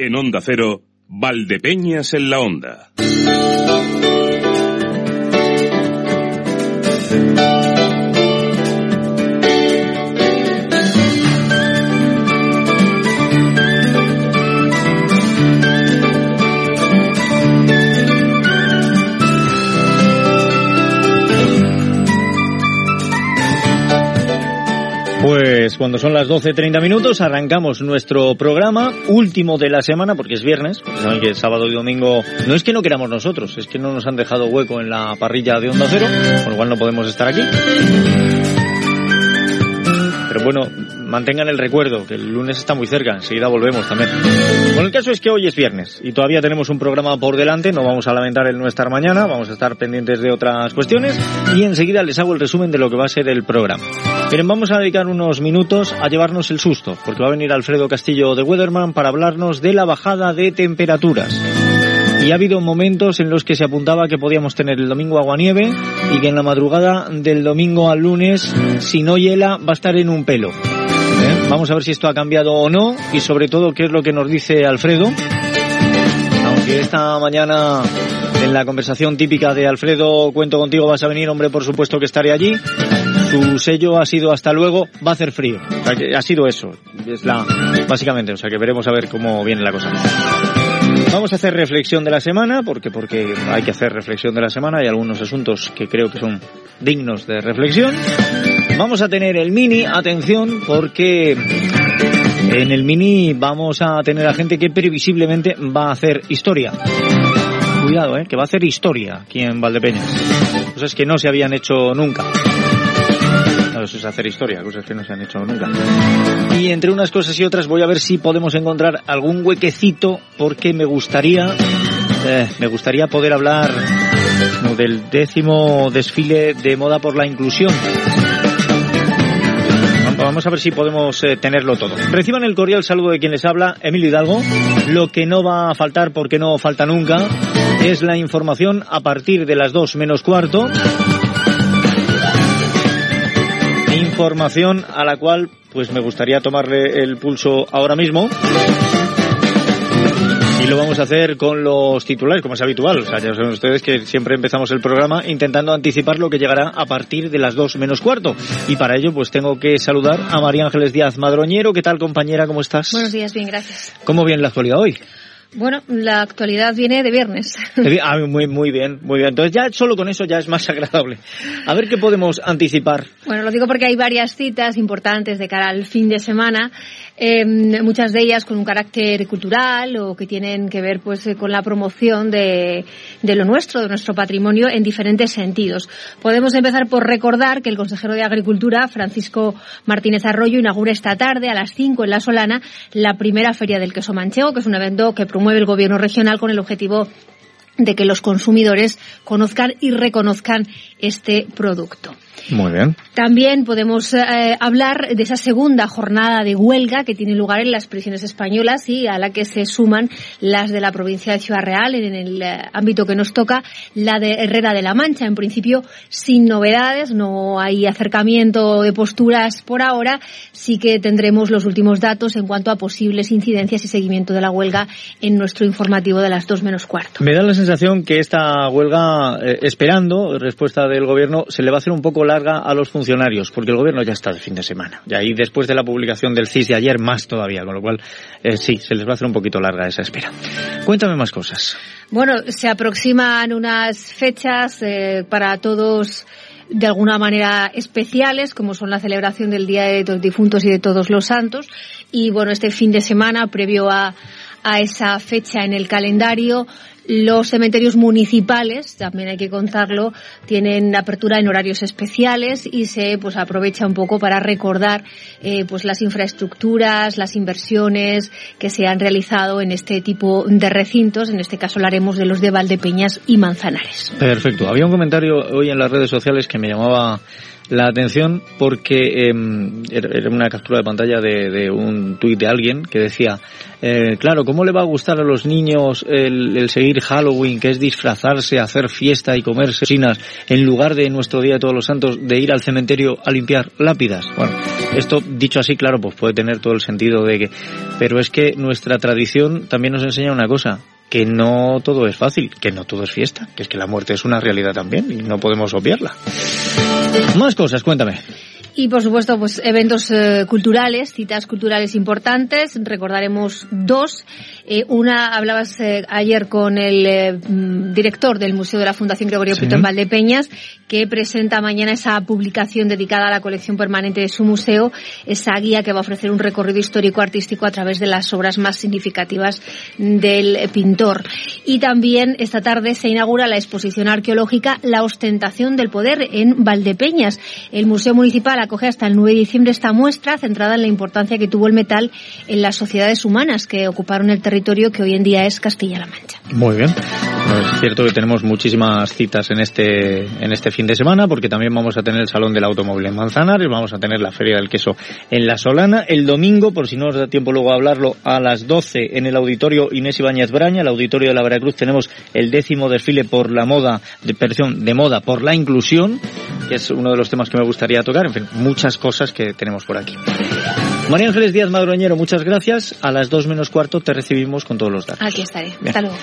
En Onda Cero, Valdepeñas en la Onda. Pues cuando son las 12.30 minutos arrancamos nuestro programa último de la semana porque es viernes, saben sábado y domingo no es que no queramos nosotros, es que no nos han dejado hueco en la parrilla de Onda Cero, con lo cual no podemos estar aquí. Pero bueno, mantengan el recuerdo, que el lunes está muy cerca, enseguida volvemos también. Bueno, el caso es que hoy es viernes y todavía tenemos un programa por delante, no vamos a lamentar el no estar mañana, vamos a estar pendientes de otras cuestiones y enseguida les hago el resumen de lo que va a ser el programa. Miren, vamos a dedicar unos minutos a llevarnos el susto, porque va a venir Alfredo Castillo de Weatherman para hablarnos de la bajada de temperaturas. Y ha habido momentos en los que se apuntaba que podíamos tener el domingo aguanieve y que en la madrugada del domingo al lunes, si no hiela, va a estar en un pelo. ¿Eh? Vamos a ver si esto ha cambiado o no y sobre todo qué es lo que nos dice Alfredo. Aunque esta mañana en la conversación típica de Alfredo, cuento contigo, vas a venir, hombre, por supuesto que estaré allí. Su sello ha sido hasta luego, va a hacer frío. Ha sido eso, básicamente, o sea que veremos a ver cómo viene la cosa. Vamos a hacer reflexión de la semana, porque, porque hay que hacer reflexión de la semana, hay algunos asuntos que creo que son dignos de reflexión. Vamos a tener el mini, atención, porque en el mini vamos a tener a gente que previsiblemente va a hacer historia. Cuidado, eh, que va a hacer historia aquí en Valdepeñas. Cosas que no se habían hecho nunca. Claro, eso es hacer historia, cosas que no se han hecho nunca. Y entre unas cosas y otras voy a ver si podemos encontrar algún huequecito porque me gustaría, eh, me gustaría poder hablar del décimo desfile de moda por la inclusión. Vamos a ver si podemos eh, tenerlo todo. Reciban el cordial saludo de quien les habla, Emilio Hidalgo. Lo que no va a faltar, porque no falta nunca, es la información a partir de las dos menos cuarto. Información a la cual pues me gustaría tomarle el pulso ahora mismo. Y lo vamos a hacer con los titulares, como es habitual. O sea, ya saben ustedes que siempre empezamos el programa intentando anticipar lo que llegará a partir de las dos menos cuarto. Y para ello, pues tengo que saludar a María Ángeles Díaz Madroñero. ¿Qué tal, compañera? ¿Cómo estás? Buenos días, bien, gracias. ¿Cómo viene la actualidad hoy? Bueno, la actualidad viene de viernes. Ah, muy, muy bien, muy bien. Entonces ya solo con eso ya es más agradable. A ver qué podemos anticipar. Bueno, lo digo porque hay varias citas importantes de cara al fin de semana. Eh, muchas de ellas con un carácter cultural o que tienen que ver pues con la promoción de, de, lo nuestro, de nuestro patrimonio en diferentes sentidos. Podemos empezar por recordar que el consejero de Agricultura, Francisco Martínez Arroyo, inaugura esta tarde a las 5 en La Solana la primera Feria del Queso Manchego, que es un evento que promueve el gobierno regional con el objetivo de que los consumidores conozcan y reconozcan este producto. Muy bien. También podemos eh, hablar de esa segunda jornada de huelga que tiene lugar en las prisiones españolas y a la que se suman las de la provincia de Ciudad Real en el eh, ámbito que nos toca, la de Herrera de la Mancha. En principio, sin novedades, no hay acercamiento de posturas por ahora. Sí que tendremos los últimos datos en cuanto a posibles incidencias y seguimiento de la huelga en nuestro informativo de las dos menos cuarto. Me da la sensación que esta huelga, eh, esperando respuesta del gobierno, se le va a hacer un poco larga a los funcionarios, porque el gobierno ya está de fin de semana. Y ahí después de la publicación del CIS de ayer, más todavía, con lo cual eh, sí, se les va a hacer un poquito larga esa espera. Cuéntame más cosas. Bueno, se aproximan unas fechas eh, para todos de alguna manera especiales, como son la celebración del Día de los Difuntos y de Todos los Santos. Y bueno, este fin de semana, previo a, a esa fecha en el calendario, los cementerios municipales, también hay que contarlo, tienen apertura en horarios especiales y se pues aprovecha un poco para recordar eh, pues las infraestructuras, las inversiones que se han realizado en este tipo de recintos. En este caso hablaremos de los de Valdepeñas y Manzanares. Perfecto. Había un comentario hoy en las redes sociales que me llamaba la atención porque em, era una captura de pantalla de, un tuit de alguien que decía, eh, claro, ¿cómo le va a gustar a los niños el, seguir Halloween, que es disfrazarse, hacer fiesta y comerse chinas, en lugar de nuestro Día de Todos los Santos, de ir al cementerio a limpiar lápidas? Bueno, esto dicho así, claro, pues puede tener todo el sentido de que... Pero es que nuestra tradición también nos enseña una cosa, que no todo es fácil, que no todo es fiesta, que es que la muerte es una realidad también y no podemos obviarla. Más cosas, cuéntame. Y por supuesto, pues eventos eh, culturales, citas culturales importantes. Recordaremos dos. Eh, una, hablabas eh, ayer con el mm, director del Museo de la Fundación Gregorio sí. en Valdepeñas, que presenta mañana esa publicación dedicada a la colección permanente de su museo, esa guía que va a ofrecer un recorrido histórico artístico a través de las obras más significativas del pintor. Y también esta tarde se inaugura la exposición arqueológica La ostentación del poder en Valdepeñas. El Museo Municipal acoge hasta el 9 de diciembre esta muestra centrada en la importancia que tuvo el metal en las sociedades humanas que ocuparon el territorio que hoy en día es Castilla-La Mancha. Muy bien. es cierto que tenemos muchísimas citas en este, en este fin de semana porque también vamos a tener el Salón del Automóvil en Manzanares, vamos a tener la Feria del Queso en La Solana. El domingo, por si no nos da tiempo luego a hablarlo, a las 12 en el Auditorio Inés Ibáñez Braña, el Auditorio de la Veracruz, tenemos el décimo desfile por la moda, de, perdón, de moda por la inclusión, que es uno de los temas que me gustaría tocar. En fin, muchas cosas que tenemos por aquí. María Ángeles Díaz Madroñero, muchas gracias. A las dos menos cuarto te recibimos con todos los datos. Aquí estaré. Hasta luego.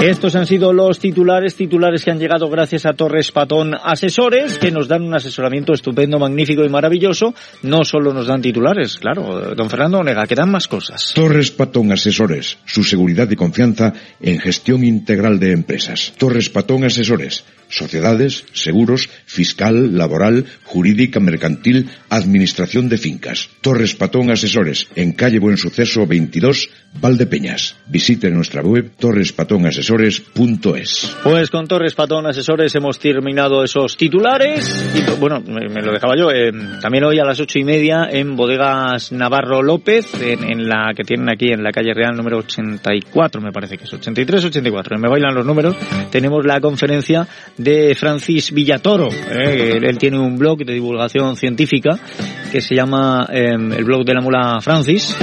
Estos han sido los titulares, titulares que han llegado gracias a Torres Patón Asesores, que nos dan un asesoramiento estupendo, magnífico y maravilloso. No solo nos dan titulares, claro, don Fernando Onega, que dan más cosas. Torres Patón Asesores, su seguridad y confianza en gestión integral de empresas. Torres Patón Asesores, sociedades, seguros, fiscal, laboral, jurídica, mercantil, administración de fincas. Torres Patón Asesores, en calle Buen Suceso 22, Valdepeñas. Visite nuestra web torrespatonasesores.es. Pues con Torres Patón Asesores hemos terminado esos titulares. Y bueno, me, lo dejaba yo. Eh, también hoy a las ocho y media en Bodegas Navarro López, en, la que tienen aquí en la calle Real número 84, me parece que es 83, 84. Me bailan los números. Tenemos la conferencia Francis Villatoro. Eh, él tiene un blog de divulgación científica que se llama eh, el blog de la mula Francis.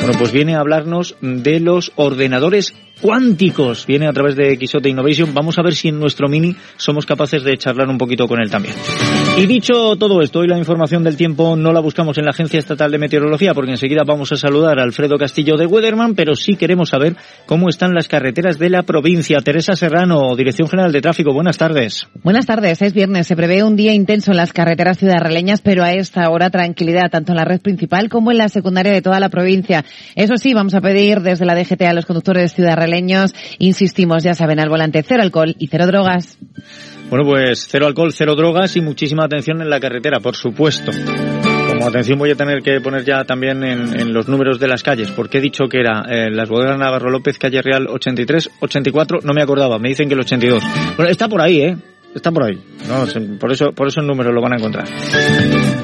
Bueno, pues viene a hablarnos de los ordenadores cuánticos. Viene a través de Quisote Innovation. Vamos a ver si en nuestro mini somos capaces de charlar un poquito con él también. Y dicho todo esto, hoy la información del tiempo no la buscamos en la Agencia Estatal de Meteorología porque enseguida vamos a saludar a Alfredo Castillo de Weatherman, pero sí queremos saber cómo están las carreteras de la provincia. Teresa Serrano, Dirección General de Tráfico, buenas tardes. Buenas tardes, es viernes. Se prevé un día intenso en las carreteras ciudadraleñas, pero a esta hora tranquilidad tanto en la red principal como en la secundaria de toda la provincia. Eso sí, vamos a pedir desde la DGT a los conductores ciudadraleños, insistimos, ya saben, al volante cero alcohol y cero drogas. Bueno, pues cero alcohol, cero drogas y muchísima atención en la carretera, por supuesto. Como atención voy a tener que poner ya también en, los números de las calles, porque he dicho que era eh, las bodegas Navarro López, calle Real 83, 84, no me acordaba, me dicen que el 82. Bueno, está por ahí, ¿eh? Está por ahí. No, por eso, por esos números lo van a encontrar.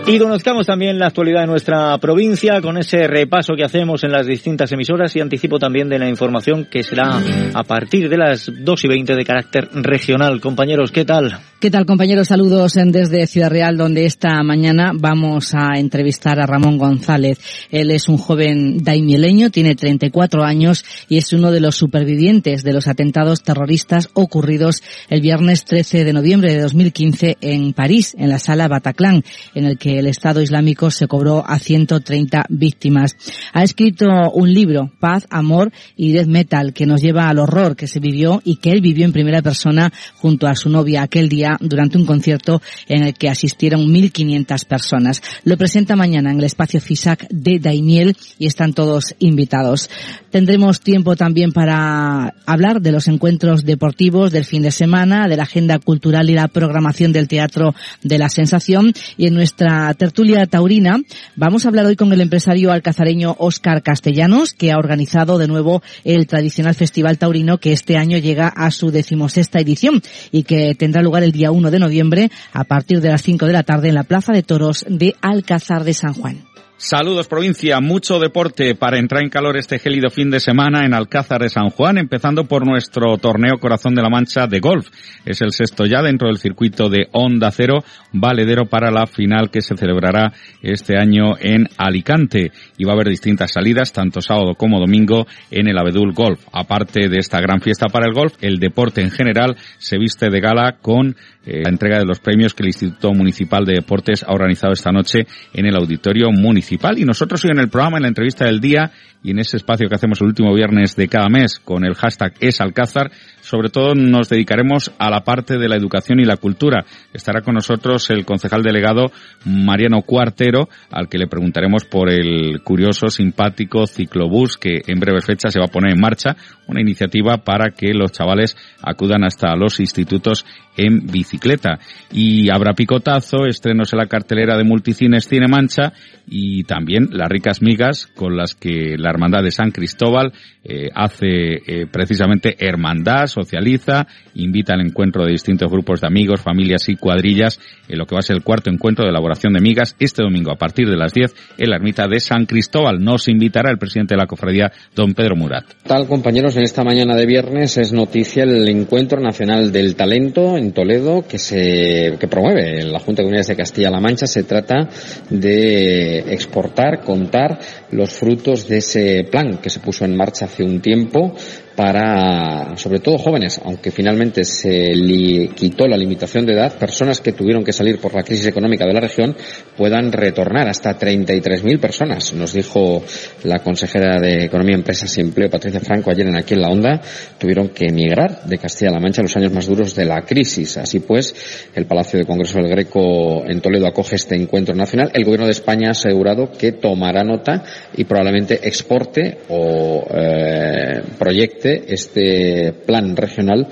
Y conozcamos también la actualidad de nuestra provincia con ese repaso que hacemos en las distintas emisoras y anticipo también de la información que será a partir de las 2 y 20 de carácter regional. Compañeros, ¿qué tal? ¿Qué tal, compañeros? Saludos desde Ciudad Real, donde esta mañana vamos a entrevistar a Ramón González. Él es un joven daimieleño, tiene 34 años y es uno de los supervivientes de los atentados terroristas ocurridos el viernes 13 de noviembre de 2015 en París, en la sala Bataclan, en el que el Estado Islámico se cobró a 130 víctimas. Ha escrito un libro, Paz, Amor y Death Metal, que nos lleva al horror que se vivió y que él vivió en primera persona junto a su novia aquel día durante un concierto en el que asistieron 1.500 personas. Lo presenta mañana en el espacio FISAC de Daimiel y están todos invitados. Tendremos tiempo también para hablar de los encuentros deportivos del fin de semana, de la agenda cultural y la programación del Teatro de la Sensación. Y en nuestra tertulia taurina vamos a hablar hoy con el empresario alcazareño Óscar Castellanos, que ha organizado de nuevo el tradicional Festival Taurino que este año llega a su decimosexta edición y que tendrá lugar el día día 1 de noviembre a partir de las 5 de la tarde en la Plaza de Toros de Alcázar de San Juan. Saludos provincia, mucho deporte para entrar en calor este gélido fin de semana en Alcázar de San Juan, empezando por nuestro torneo Corazón de la Mancha de golf. Es el sexto ya dentro del circuito de Onda Cero, valedero para la final que se celebrará este año en Alicante. Y va a haber distintas salidas, tanto sábado como domingo, en el Abedul Golf. Aparte de esta gran fiesta para el golf, el deporte en general se viste de gala con eh, la entrega de los premios que el Instituto Municipal de Deportes ha organizado esta noche en el Auditorio Municipal. Y nosotros hoy en el programa, en la entrevista del día y en ese espacio que hacemos el último viernes de cada mes con el hashtag EsAlcázar, sobre todo nos dedicaremos a la parte de la educación y la cultura. Estará con nosotros el concejal delegado Mariano Cuartero, al que le preguntaremos por el curioso, simpático ciclobús que en breve fecha se va a poner en marcha, una iniciativa para que los chavales acudan hasta los institutos en bicicleta. Y habrá picotazo, estrenos en la cartelera de Multicines Cine Mancha y también las ricas migas con las que la Hermandad de San Cristóbal eh, hace eh, precisamente hermandad, socializa, invita al encuentro de distintos grupos de amigos, familias y cuadrillas en lo que va a ser el cuarto encuentro de elaboración de migas este domingo a partir de las 10 en la ermita de San Cristóbal. Nos invitará el presidente de la cofradía, don Pedro Murat. Tal compañeros, en esta mañana de viernes es noticia el Encuentro Nacional del Talento en Toledo que se que promueve la Junta de Comunidades de Castilla-La Mancha. Se trata de exportar, contar los frutos de ese plan que se puso en marcha hace un tiempo para, sobre todo jóvenes, aunque finalmente se li quitó la limitación de edad, personas que tuvieron que salir por la crisis económica de la región puedan retornar hasta 33.000 personas, nos dijo la consejera de Economía, Empresas y Empleo, Patricia Franco, ayer en aquí en la Onda, tuvieron que emigrar de Castilla-La Mancha en los años más duros de la crisis. Así pues, el Palacio de Congreso del Greco en Toledo acoge este encuentro nacional. El Gobierno de España ha asegurado que tomará nota y probablemente exporte o eh, proyecte este plan regional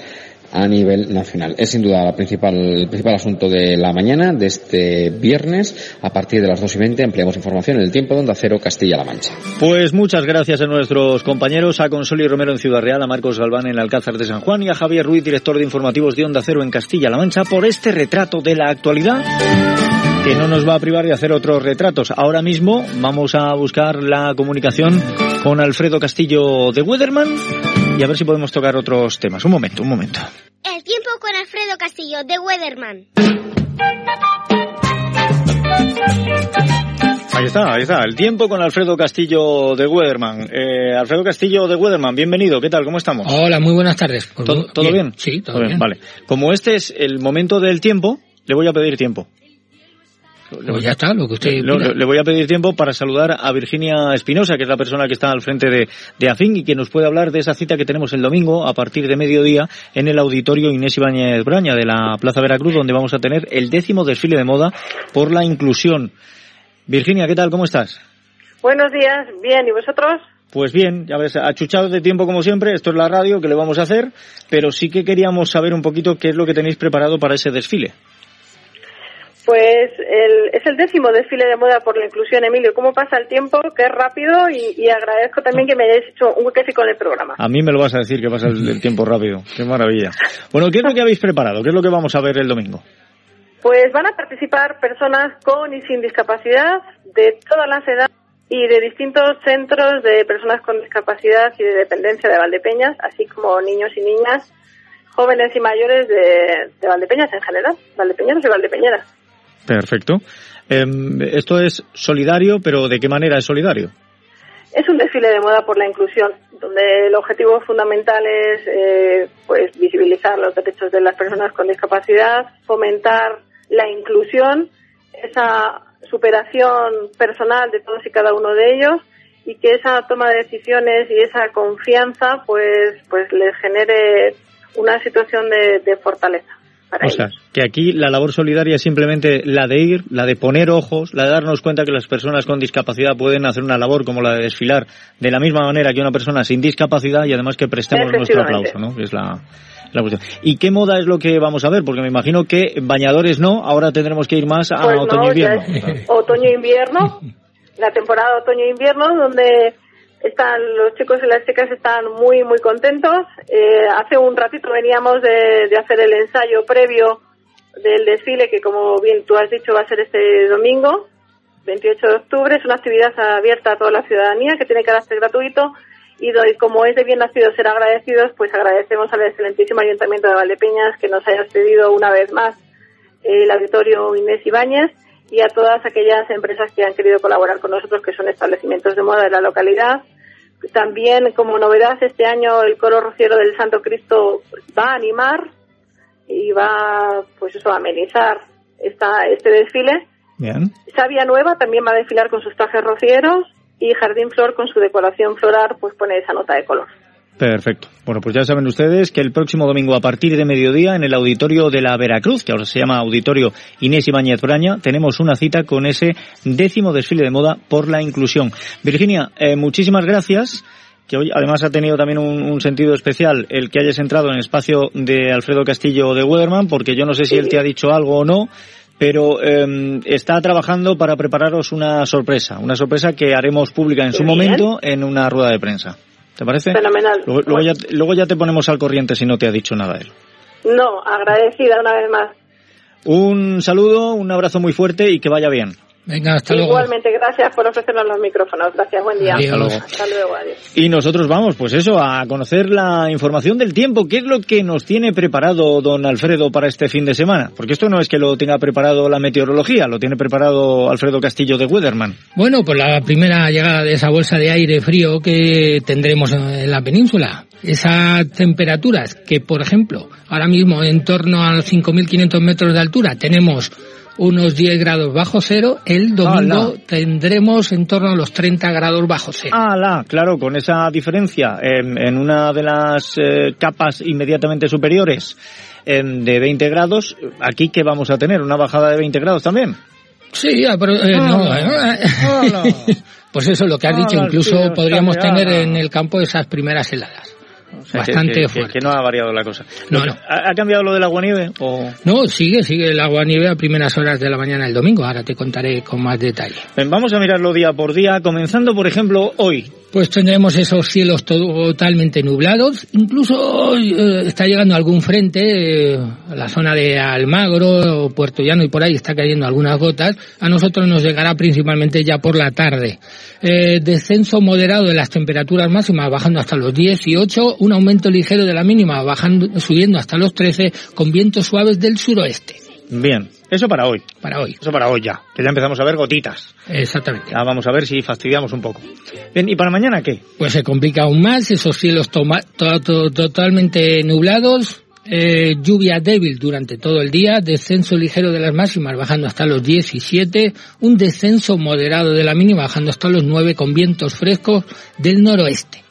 a nivel nacional. Es sin duda la principal, el principal asunto de la mañana de este viernes. A partir de las dos y veinte ampliamos información en el tiempo donde acero Castilla-La Mancha. Pues muchas gracias a nuestros compañeros, a Consoli Romero en Ciudad Real, a Marcos Galván en Alcázar de San Juan y a Javier Ruiz, director de informativos de Onda Cero en Castilla-La Mancha, por este retrato de la actualidad que no nos va a privar de hacer otros retratos. Ahora mismo vamos a buscar la comunicación con Alfredo Castillo de Weatherman y a ver si podemos tocar otros temas. Un momento, un momento. El tiempo con Alfredo Castillo, de Weatherman. Ahí está, ahí está. El tiempo con Alfredo Castillo de Weatherman. Eh, Alfredo Castillo de Weatherman, bienvenido. ¿Qué tal? ¿Cómo estamos? Hola, muy buenas tardes. Pues ¿Todo, bien? Sí, todo, bien. Vale. Como este es el momento del tiempo, le voy a pedir tiempo. Pues ya está, lo que usted le, le, voy a pedir tiempo para saludar a Virginia Espinosa, que es la persona que está al frente de, de AFIN y que nos puede hablar de esa cita que tenemos el domingo a partir de mediodía en el auditorio Inés Ibáñez Braña de la Plaza Veracruz, donde vamos a tener el décimo desfile de moda por la inclusión. Virginia, ¿qué tal? ¿Cómo estás? Buenos días, bien, ¿y vosotros? Pues bien, ya ves, achuchados de tiempo como siempre, esto es la radio, que le vamos a hacer? Pero sí que queríamos saber un poquito qué es lo que tenéis preparado para ese desfile. Pues el, es el décimo desfile de moda por la inclusión, Emilio. ¿Cómo pasa el tiempo? Es rápido y, y agradezco también que me hayáis hecho un huequecito con el programa. A mí me lo vas a decir que pasa el, el tiempo rápido. Qué maravilla. Bueno, ¿qué es lo que habéis preparado? ¿Qué es lo que vamos a ver el domingo? Pues van a participar personas con y sin discapacidad de todas las edades y de distintos centros de personas con discapacidad y de dependencia de Valdepeñas, así como niños y niñas, jóvenes y mayores de, de Valdepeñas en general, valdepeñanos y valdepeñeras. Perfecto. Eh, esto es solidario, pero ¿de qué manera es solidario? Es un desfile de moda por la inclusión, donde el objetivo fundamental es eh, pues visibilizar los derechos de las personas con discapacidad, fomentar la inclusión, esa superación personal de todos y cada uno de ellos y que esa toma de decisiones y esa confianza pues pues les genere una situación de, de fortaleza. Para o ellos. sea, que aquí la labor solidaria es simplemente la de ir, la de poner ojos, la de darnos cuenta que las personas con discapacidad pueden hacer una labor como la de desfilar de la misma manera que una persona sin discapacidad y además que prestemos nuestro aplauso, ¿no? Es la, la cuestión. ¿Y qué moda es lo que vamos a ver? Porque me imagino que bañadores no, ahora tendremos que ir más a Pues no, otoño-invierno. es otoño-invierno, la temporada otoño-invierno, donde están los chicos y las chicas están muy, muy contentos. Eh, hace un ratito veníamos de, de hacer el ensayo previo del desfile, que como bien tú has dicho va a ser este domingo. 28 de octubre. Es una actividad abierta a toda la ciudadanía que tiene carácter gratuito y doy, como es de bien nacido ser agradecidos, pues agradecemos al excelentísimo Ayuntamiento de Valdepeñas que nos haya cedido una vez más el auditorio Inés Ibáñez y a todas aquellas empresas que han querido colaborar con nosotros, que son establecimientos de moda de la localidad. También, como novedad, este año el coro rociero del Santo Cristo va a animar y va, pues eso, a amenizar esta, este desfile. Bien. Sabia Nueva también va a desfilar con sus trajes rocieros y Jardín Flor con su decoración floral, pues pone esa nota de color. Perfecto. Bueno, pues ya saben ustedes que el próximo domingo a partir de mediodía en el auditorio de la Veracruz, que ahora se llama Auditorio Inés Ibáñez Braña, tenemos una cita con ese décimo desfile de moda por la inclusión. Virginia, eh, muchísimas gracias que hoy además ha tenido también un, un, sentido especial el que hayas entrado en el espacio de Alfredo Castillo de Weatherman, porque yo no sé si él te ha dicho algo o no, pero eh, está trabajando para prepararos una sorpresa, una sorpresa que haremos pública en su momento en una rueda de prensa. ¿Te parece? Fenomenal. Luego, luego ya, luego ya te ponemos al corriente si no te ha dicho nada él. No, agradecida una vez más. Un saludo, un abrazo muy fuerte y que vaya bien. Venga, hasta luego. Igualmente, gracias por ofrecernos los micrófonos. Gracias, buen día. Adiós. Hasta luego. Hasta luego, adiós. Y nosotros vamos, pues eso, a conocer la información del tiempo. ¿Qué es lo que nos tiene preparado don Alfredo para este fin de semana? Porque esto no es que lo tenga preparado la meteorología, lo tiene preparado Alfredo Castillo de Weatherman. Bueno, pues la primera llegada de esa bolsa de aire frío que tendremos en la península. Esas temperaturas que, por ejemplo, ahora mismo en torno a los 5.500 metros de altura tenemos unos 10 grados bajo cero, el domingo tendremos en torno a los 30 grados bajo cero. ¡Hala! Claro, con esa diferencia en, en una de las eh, capas inmediatamente superiores em, de 20 grados, aquí que vamos a tener una bajada de 20 grados también. Sí, ah, pero, eh, no, eh, pues eso es lo que has dicho, ¡Hala, incluso podríamos tener en el campo esas primeras heladas. O sea, que- Bastante que, que- fuerte. que no ha variado la cosa. No, que- no. ¿Ha, ha cambiado lo del agua-nieve? O... No, sigue, sigue el agua nieve a primeras horas de la mañana del domingo. Ahora te contaré con más detalle. Bien, Vamos a mirarlo día por día, comenzando, por ejemplo, hoy. Pues tendremos esos cielos totalmente nublados. Incluso eh, está llegando algún frente, eh, a la zona de Almagro, Puerto Llano y por ahí está cayendo algunas gotas. A nosotros nos llegará principalmente ya por la tarde. Eh, descenso moderado de las temperaturas máximas bajando hasta los 18, un aumento ligero de la mínima bajando, subiendo hasta los 13 con vientos suaves del suroeste. Bien, eso para hoy. Para hoy. Eso para hoy ya, que ya empezamos a ver gotitas. Exactamente. Ya vamos a ver si fastidiamos un poco. Bien, ¿y para mañana qué? Pues se complica aún más, esos cielos to- totalmente nublados, eh, lluvia débil durante todo el día, descenso ligero de las máximas bajando hasta los 17, un descenso moderado de la mínima bajando hasta los 9 con vientos frescos del noroeste.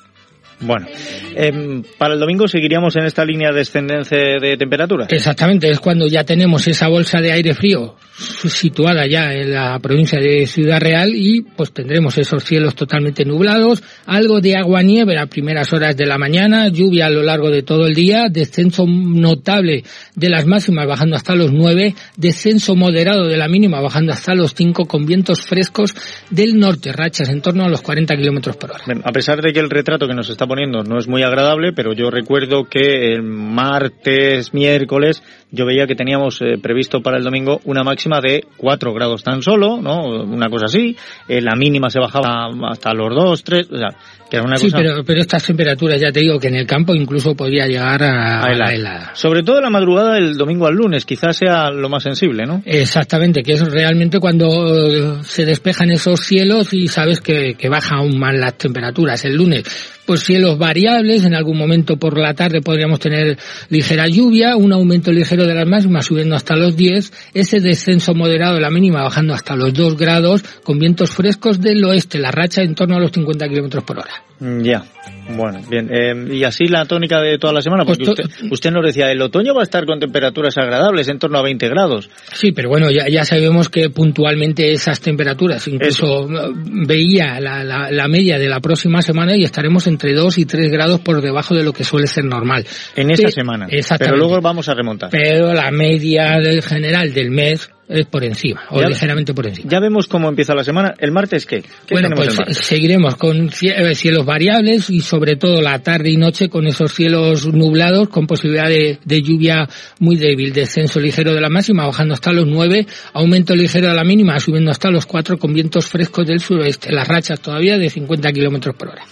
Bueno, em, para el domingo seguiríamos en esta línea descendente de temperaturas. Exactamente, es cuando ya tenemos esa bolsa de aire frío situada ya en la provincia de Ciudad Real y pues tendremos esos cielos totalmente nublados, algo de agua nieve a primeras horas de la mañana, lluvia a lo largo de todo el día, descenso notable de las máximas bajando hasta los 9, descenso moderado de la mínima bajando hasta los 5 con vientos frescos del norte, rachas en torno a los 40 kilómetros por hora. Bien, A pesar de que el retrato que nos está poniendo no es muy agradable, pero yo recuerdo que el martes, miércoles, yo veía que teníamos eh, previsto para el domingo una máxima de 4 grados tan solo, ¿no? Una cosa así. Eh, la mínima se bajaba hasta los 2, 3, o sea, que era una Sí, cosa... pero, pero estas temperaturas ya te digo que en el campo incluso podría llegar a, a la helada. Sobre todo la madrugada del domingo al lunes, quizás sea lo más sensible, ¿no? Exactamente, que es realmente cuando eh, se despejan esos cielos y sabes que, que baja aún más las temperaturas el lunes. Pues cielos variables, en algún momento por la tarde podríamos tener ligera lluvia, un aumento ligero de las máximas subiendo hasta los 10, ese descenso moderado de la mínima bajando hasta los 2 grados, con vientos frescos del oeste, la racha en torno a los 50 kilómetros por hora. Ya. Bueno, bien. Eh, y así la tónica de toda la semana, porque Pues usted, usted nos decía, el otoño va a estar con temperaturas agradables, en torno a 20 grados. Sí, pero bueno, ya, ya sabemos que puntualmente esas temperaturas, incluso eh, veía la, la, la media de la próxima semana y estaremos entre 2 y 3 grados por debajo de lo que suele ser normal. En esa Pe- semana. Exactamente. Pero luego vamos a remontar. Pero la media del general del mes es por encima, o ligeramente por encima. Ya vemos cómo empieza la semana. ¿El martes qué? ¿Qué bueno, pues seguiremos con eh, cielos variables y sobre todo la tarde y noche con esos cielos nublados con posibilidad de, lluvia muy débil, descenso ligero de la máxima bajando hasta los 9, aumento ligero de la mínima subiendo hasta los 4 con vientos frescos del suroeste, las rachas todavía de 50 kilómetros por hora.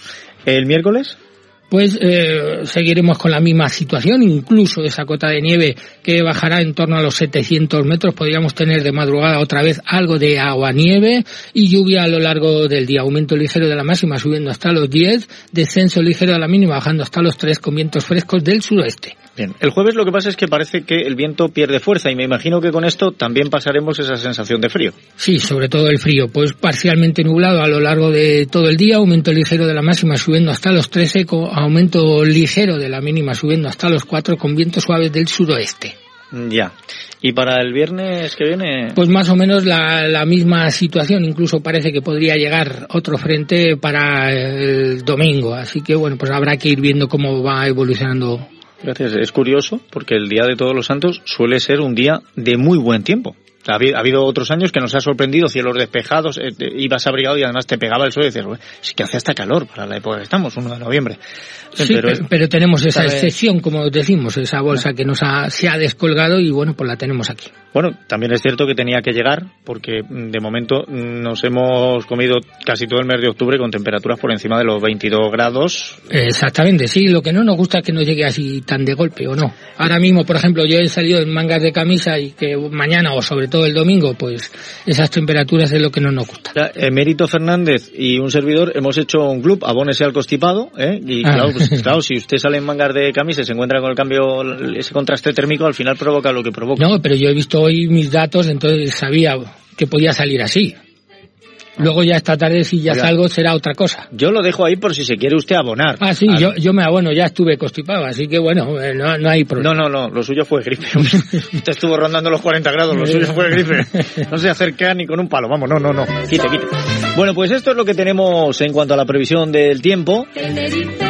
¿El miércoles? Pues eh, seguiremos con la misma situación, incluso esa cota de nieve que bajará en torno a los 700 metros, podríamos tener de madrugada otra vez algo de agua nieve y lluvia a lo largo del día, aumento ligero de la máxima subiendo hasta los 10, descenso ligero de la mínima bajando hasta los 3 con vientos frescos del suroeste. Bien, el jueves lo que pasa es que parece que el viento pierde fuerza y me imagino que con esto también pasaremos esa sensación de frío. Sí, sobre todo el frío, pues parcialmente nublado a lo largo de todo el día, aumento ligero de la máxima subiendo hasta los 13, aumento ligero de la mínima subiendo hasta los 4 con vientos suaves del suroeste. Ya. ¿Y para el viernes que viene? Pues más o menos la, la, misma situación, incluso parece que podría llegar otro frente para el domingo, así que bueno, pues habrá que ir viendo cómo va evolucionando Gracias. Es curioso porque el Día de Todos los Santos suele ser un día de muy buen tiempo. Ha habido otros años que nos ha sorprendido, cielos despejados, eh, ibas abrigado y además te pegaba el sol y decías, es que hace hasta calor para la época que estamos, 1 de noviembre. Sí, pero, tenemos esa excepción, como decimos, esa bolsa que nos ha, se ha descolgado y bueno, pues la tenemos aquí. Bueno, también es cierto que tenía que llegar porque mm, de momento nos hemos comido casi todo el mes de octubre con temperaturas por encima de los 22 grados. Exactamente, sí, lo que no nos gusta es que no llegue así tan de golpe o no. Ahora mismo, por ejemplo, yo he salido en mangas de camisa y que mañana o sobre todo el domingo, pues esas temperaturas es lo que no nos gusta. Emérito Fernández y un servidor hemos hecho un club, abónese al constipado, ¿eh? y ah. claro, pues, claro, si usted sale en mangas de camisa y se encuentra con el cambio, ese contraste térmico, al final provoca lo que provoca. No, pero yo he visto hoy mis datos, entonces sabía que podía salir así. Luego ya esta tarde si ya salgo será otra cosa. Yo lo dejo ahí por si se quiere usted abonar. Ah, sí, yo, yo me abono, ya estuve constipado, así que bueno, eh, no, no hay problema. No, no, no, lo suyo fue gripe. usted estuvo rondando los 40 grados, lo suyo fue gripe. No se acerca ni con un palo, vamos, no, no, no, quite, quite. Bueno, pues esto es lo que tenemos en cuanto a la previsión del tiempo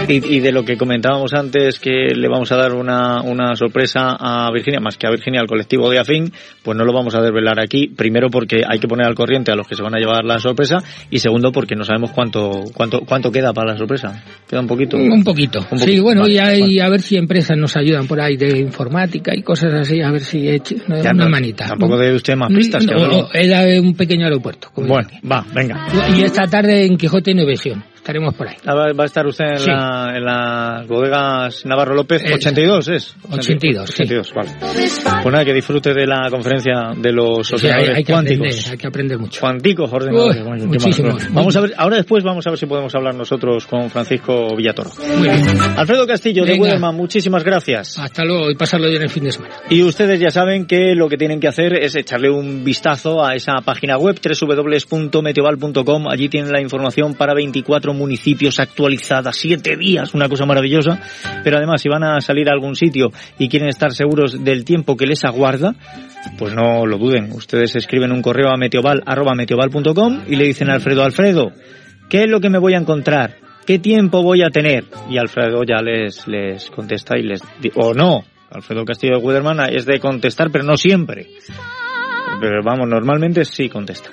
y, de lo que comentábamos antes, que le vamos a dar una, una sorpresa a Virginia, más que a Virginia, al colectivo de AFIN, pues no lo vamos a desvelar aquí, primero porque hay que poner al corriente a los que se van a llevar la sorpresa sorpresa y segundo porque no sabemos cuánto cuánto cuánto queda para la sorpresa. Queda un poquito. Un poquito. sí, bueno, y, a ver si empresas nos ayudan por ahí de informática y cosas así, a ver si he hecho una manita. Tampoco de usted más pistas. No, era un pequeño aeropuerto. Bueno, va, venga. Y esta tarde en Quijote Innovación estaremos por ahí. Ah, va a estar usted en, la, en las bodegas Navarro López, 82 es. 82, 82, vale. Pues nada, que disfrute de la conferencia de los ordenadores hay, que cuánticos. Aprender, hay que aprender mucho. Cuánticos ordenadores. muchísimo. Vamos a ver, ahora después vamos a ver si podemos hablar nosotros con Francisco Villatoro. Muy bien. Alfredo Castillo de Weatherman, muchísimas gracias. Hasta luego y pasarlo bien el fin de semana. Y ustedes ya saben que lo que tienen que hacer es echarle un vistazo a esa página web www.meteoval.com. Allí tienen la información para 24 municipios actualizada, siete días, una cosa maravillosa. Pero además, si van a salir a algún sitio y quieren estar seguros del tiempo que les aguarda, pues no lo duden. Ustedes escriben un correo a meteoval, y le dicen a Alfredo, Alfredo, ¿qué es lo que me voy a encontrar? ¿Qué tiempo voy a tener? Y Alfredo ya les, les contesta y les... O no, Alfredo Castillo de Widerman es de contestar, pero no siempre. Pero vamos, normalmente sí contesta.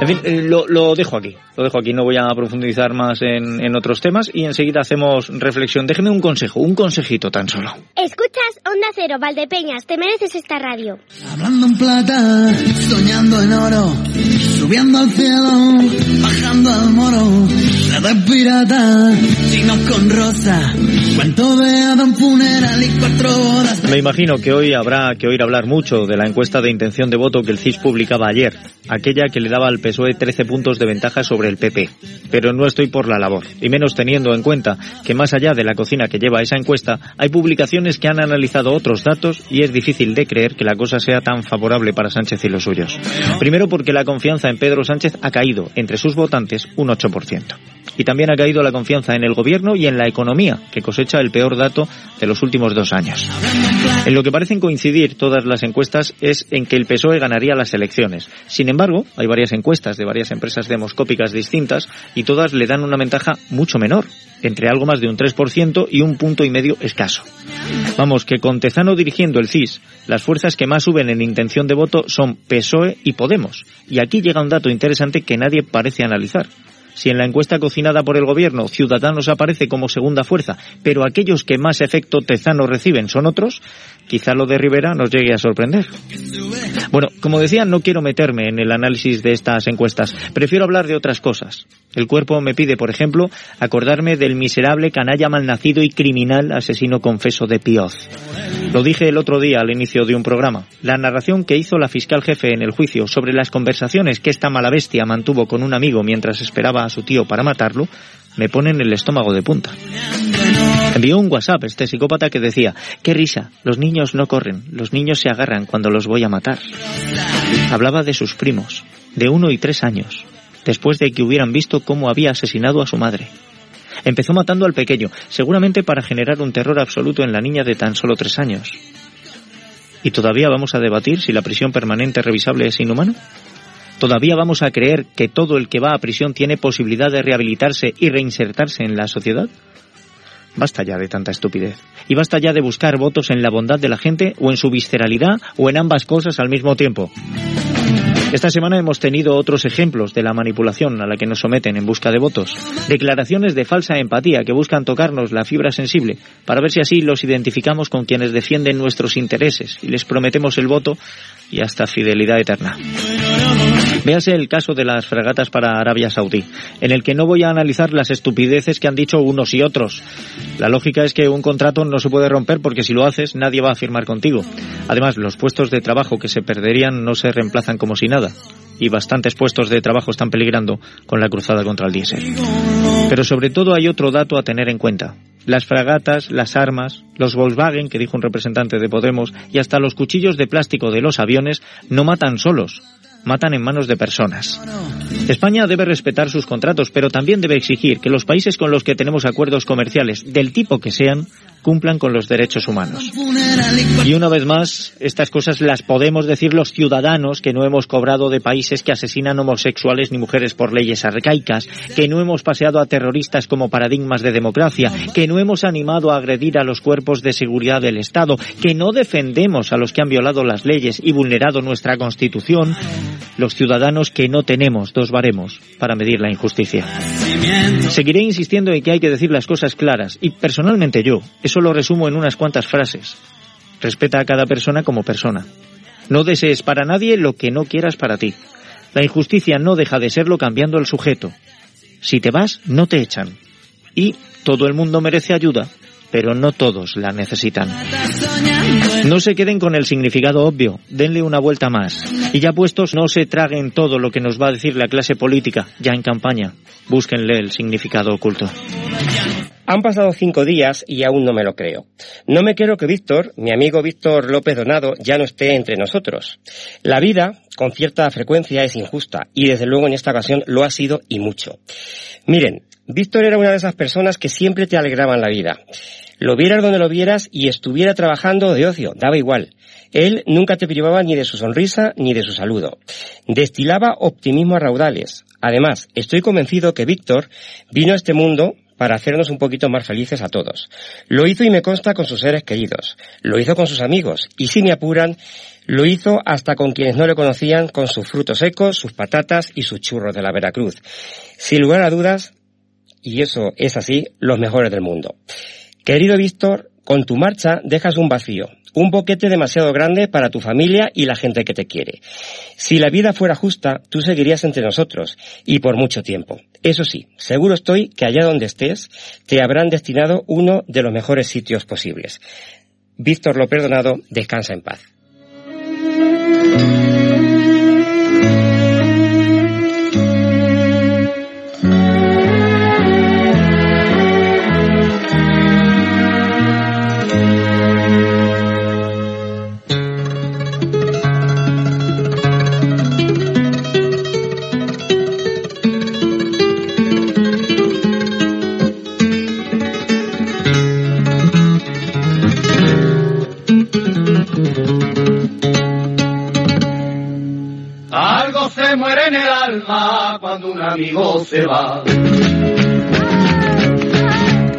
En fin, eh, lo, lo, dejo aquí. Lo dejo aquí. No voy a profundizar más en, en, otros temas y enseguida hacemos reflexión. Déjeme un consejo, un consejito tan solo. Escuchas Onda Cero, Valdepeñas. Te mereces esta radio. Hablando en plata, soñando en oro, subiendo al cielo, bajando al moro. Me imagino que hoy habrá que oír hablar mucho de la encuesta de intención de voto que el CIS publicaba ayer, aquella que le daba al PSOE 13 puntos de ventaja sobre el PP. Pero no estoy por la labor, y menos teniendo en cuenta que más allá de la cocina que lleva esa encuesta, hay publicaciones que han analizado otros datos y es difícil de creer que la cosa sea tan favorable para Sánchez y los suyos. Primero porque la confianza en Pedro Sánchez ha caído entre sus votantes un 8%. Y también ha caído la confianza en el gobierno y en la economía, que cosecha el peor dato de los últimos dos años. En lo que parecen coincidir todas las encuestas es en que el PSOE ganaría las elecciones. Sin embargo, hay varias encuestas de varias empresas demoscópicas distintas y todas le dan una ventaja mucho menor, entre algo más de un 3% y un punto y medio escaso. Vamos, que con Tezano dirigiendo el CIS, las fuerzas que más suben en intención de voto son PSOE y Podemos. Y aquí llega un dato interesante que nadie parece analizar. Si en la encuesta cocinada por el gobierno Ciudadanos aparece como segunda fuerza, pero aquellos que más efecto Tezano reciben son otros, quizá lo de Rivera nos llegue a sorprender. Bueno, como decía, no quiero meterme en el análisis de estas encuestas. Prefiero hablar de otras cosas. El cuerpo me pide, por ejemplo, acordarme del miserable canalla malnacido y criminal asesino confeso de Pioz. Lo dije el otro día al inicio de un programa. La narración que hizo la fiscal jefe en el juicio sobre las conversaciones que esta mala bestia mantuvo con un amigo mientras esperaba a su tío para matarlo, me pone en el estómago de punta. Envió un WhatsApp este psicópata que decía, qué risa, los niños no corren, los niños se agarran cuando los voy a matar. Hablaba de sus primos, de uno y tres años, después de que hubieran visto cómo había asesinado a su madre. Empezó matando al pequeño, seguramente para generar un terror absoluto en la niña de tan solo tres años. ¿Y todavía vamos a debatir si la prisión permanente revisable es inhumana? ¿Todavía vamos a creer que todo el que va a prisión tiene posibilidad de rehabilitarse y reinsertarse en la sociedad? Basta ya de tanta estupidez. Y basta ya de buscar votos en la bondad de la gente o en su visceralidad o en ambas cosas al mismo tiempo. Esta semana hemos tenido otros ejemplos de la manipulación a la que nos someten en busca de votos. Declaraciones de falsa empatía que buscan tocarnos la fibra sensible para ver si así los identificamos con quienes defienden nuestros intereses y les prometemos el voto y hasta fidelidad eterna. Véase el caso de las fragatas para Arabia Saudí, en el que no voy a analizar las estupideces que han dicho unos y otros. La lógica es que un contrato no se puede romper porque si lo haces nadie va a firmar contigo. Además, los puestos de trabajo que se perderían no se reemplazan como si nada y bastantes puestos de trabajo están peligrando con la cruzada contra el diésel. Pero sobre todo hay otro dato a tener en cuenta. Las fragatas, las armas, los Volkswagen, que dijo un representante de Podemos, y hasta los cuchillos de plástico de los aviones no matan solos, matan en manos de personas. España debe respetar sus contratos, pero también debe exigir que los países con los que tenemos acuerdos comerciales, del tipo que sean, cumplan con los derechos humanos. Y una vez más, estas cosas las podemos decir los ciudadanos que no hemos cobrado de países que asesinan homosexuales ni mujeres por leyes arcaicas, que no hemos paseado a terroristas como paradigmas de democracia, que no hemos animado a agredir a los cuerpos de seguridad del Estado, que no defendemos a los que han violado las leyes y vulnerado nuestra Constitución, los ciudadanos que no tenemos dos baremos para medir la injusticia. Seguiré insistiendo en que hay que decir las cosas claras y personalmente yo, eso lo resumo en unas cuantas frases. Respeta a cada persona como persona. No desees para nadie lo que no quieras para ti. La injusticia no deja de serlo cambiando el sujeto. Si te vas, no te echan. Y todo el mundo merece ayuda, pero no todos la necesitan. No se queden con el significado obvio, denle una vuelta más. Y ya puestos, no se traguen todo lo que nos va a decir la clase política, ya en campaña. Búsquenle el significado oculto. Han pasado cinco días y aún no me lo creo. No me quiero que Víctor, mi amigo Víctor López Donado, ya no esté entre nosotros. La vida, con cierta frecuencia, es injusta y desde luego en esta ocasión lo ha sido y mucho. Miren, Víctor era una de esas personas que siempre te alegraban la vida. Lo vieras donde lo vieras y estuviera trabajando de ocio, daba igual. Él nunca te privaba ni de su sonrisa ni de su saludo. Destilaba optimismo a raudales. Además, estoy convencido que Víctor vino a este mundo para hacernos un poquito más felices a todos. Lo hizo y me consta con sus seres queridos. Lo hizo con sus amigos. Y si me apuran, lo hizo hasta con quienes no le conocían con sus frutos secos, sus patatas y sus churros de la Veracruz. Sin lugar a dudas, y eso es así, los mejores del mundo. Querido Víctor, con tu marcha dejas un vacío, un boquete demasiado grande para tu familia y la gente que te quiere. Si la vida fuera justa, tú seguirías entre nosotros, y por mucho tiempo. Eso sí, seguro estoy que allá donde estés, te habrán destinado uno de los mejores sitios posibles. Víctor lo perdonado, descansa en paz. Un amigo se va.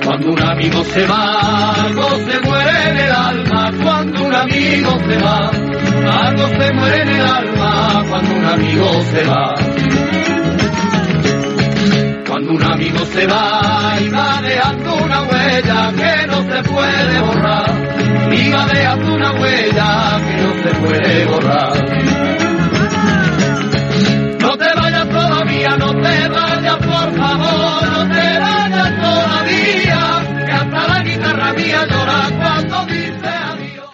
Cuando un amigo se va, algo se muere en el alma. Cuando un amigo se va, algo se muere en el alma. Cuando un amigo se va. Cuando un amigo se va y va dejando una huella que no se puede borrar. Y va dejando una huella que no se puede borrar. No te vayas por favor, no te vayas todavía, que hasta la guitarra mía llora cuando dice adiós.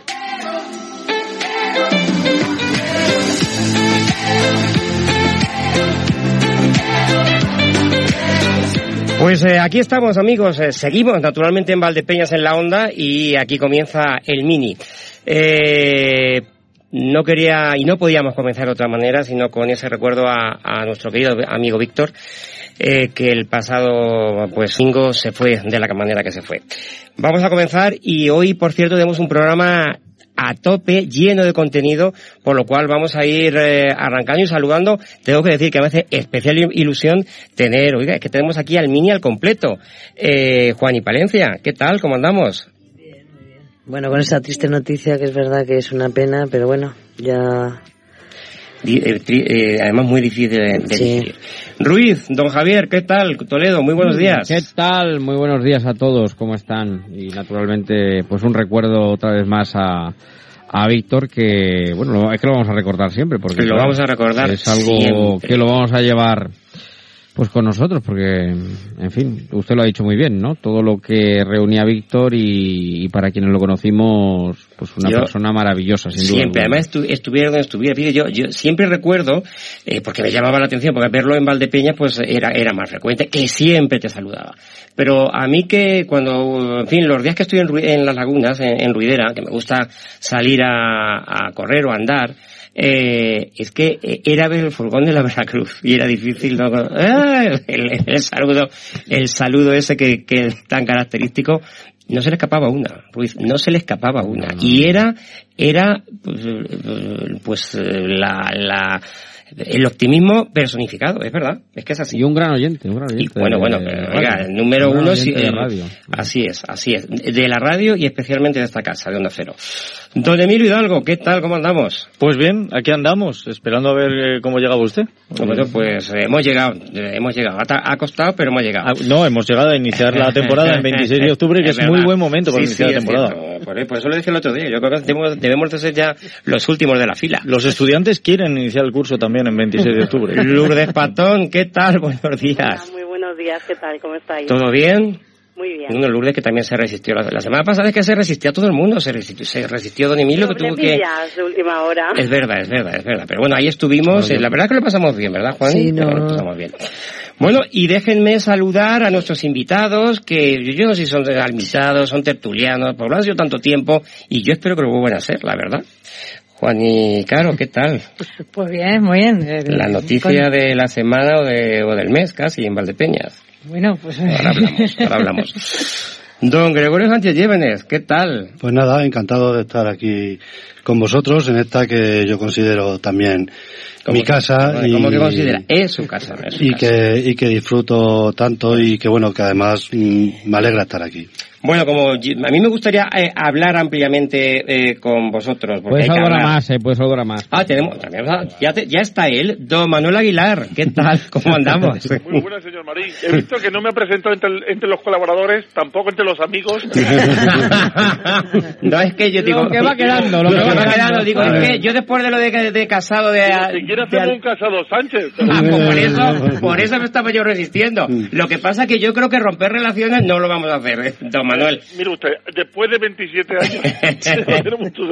Pues eh, aquí estamos amigos, eh, seguimos naturalmente en Valdepeñas en la onda y aquí comienza el mini. Eh, no quería y no podíamos comenzar de otra manera sino con ese recuerdo a, nuestro querido amigo Víctor eh, que el pasado pues domingo se fue de la manera que se fue. Vamos a comenzar y hoy por cierto tenemos un programa a tope, lleno de contenido, por lo cual vamos a ir eh, arrancando y saludando. Tengo que decir que me hace especial ilusión tener, oiga, es que tenemos aquí al mini al completo. Eh, Juan y Palencia, ¿qué tal? ¿Cómo andamos? Bueno, con esta triste noticia que es verdad que es una pena, pero bueno, ya... Eh, tri- eh, además muy difícil de, de Sí. Ruiz, don Javier, ¿qué tal? Toledo, muy buenos días. ¿Qué tal? Muy buenos días a todos, ¿cómo están? Y naturalmente, pues un recuerdo otra vez más a, a Víctor que, bueno, lo- es que lo vamos a recordar siempre porque Lo vamos a recordar es algo siempre. que lo vamos a llevar pues con nosotros porque, en fin, usted lo ha dicho muy bien, ¿no? Todo lo que reunía Víctor y, y para quienes lo conocimos, pues una Yo- persona maravillosa, sin duda. Siempre, además estu- estuviera donde estuviera. Fíjate, Yo, yo siempre recuerdo, eh, porque me llamaba la atención, porque verlo en Valdepeñas pues era, era más frecuente, que siempre te saludaba. Pero a mí que cuando, en fin, los días que estoy en, Ru- en las lagunas, en, en Ruidera, que me gusta salir a, a correr o a andar, eh, es que eh, era ver el furgón de la Veracruz y era difícil no ¡Ah! el, el saludo el saludo ese que, que es tan característico no se le escapaba una Ruiz no se le escapaba una y era era pues, eh, pues eh, la, la el optimismo personificado es verdad es que es así Y un gran oyente, un gran oyente. y bueno, bueno, pero, oiga, el número Un uno sí, radio. así es, así es, de la radio y especialmente de esta casa, de Onda Cero. Don Emilio Hidalgo, ¿qué tal? ¿Cómo andamos? Pues bien, aquí andamos, esperando a ver eh, cómo llegaba usted. Bueno, pues eh, hemos llegado, eh, hemos llegado. Ha, ha costado, pero hemos llegado. Ah, No, hemos llegado a iniciar la temporada el 26 de octubre, que es, muy buen momento para Sí, iniciar sí, la temporada. Por, por eso lo decía el otro día. Yo creo que debemos, debemos de ser ya los últimos de la fila. Los estudiantes quieren iniciar el curso también en 26 de octubre. Lourdes Patón, ¿qué tal? Buenos días. Muy buenos días, ¿qué tal? ¿Cómo estáis? ¿Todo bien? Muy bien. Bueno, Lourdes que también se resistió. La, la semana pasada es que se resistió a todo el mundo. Se resistió, se resistió Don Emilio que tuvo que... Última hora. Es verdad, es verdad, es verdad. Pero bueno, ahí estuvimos. eh, La verdad que lo pasamos bien, ¿verdad, Juan? Sí, no. Lo pasamos bien. Bueno, y déjenme saludar a nuestros invitados, que yo no sé si son invitados, son tertulianos, por lo menos ha sido tanto tiempo, y yo espero que lo vuelvan a ser, la verdad. Juan y Caro, ¿qué tal? Pues bien, muy bien. Eh, La noticia de la semana o, de, o del mes casi en Valdepeñas. Bueno, pues... Ahora hablamos, ahora hablamos. Don Gregorio Sánchez Llévenes, ¿qué tal? Pues nada, encantado de estar aquí con vosotros en esta que yo considero también mi casa y, ¿Cómo que considera? Es su casa, es su y casa. que y que disfruto tanto y que bueno que además mm, me alegra estar aquí. Bueno, como a mí me gustaría eh, hablar ampliamente eh, con vosotros. porque Puedes hay que saludar a hablar. más, eh, puedes saludar a más. Ah, tenemos, tenemos a- ya, te- ya está él, don Manuel Aguilar. ¿Qué tal? ¿Cómo andamos? Muy buena, señor Marín. He visto que no me ha presentado entre, entre los colaboradores, tampoco entre los amigos. no es que yo digo... Lo que va quedando, lo que va quedando. Digo, es que yo después de lo de, de casado de... si quiere de- hacerme un casado Sánchez. Ah, pues por eso, por eso me estaba yo resistiendo. Lo que pasa que yo creo que romper relaciones no lo vamos a hacer, ¿eh? don Manuel. Mire usted, después de 27 años.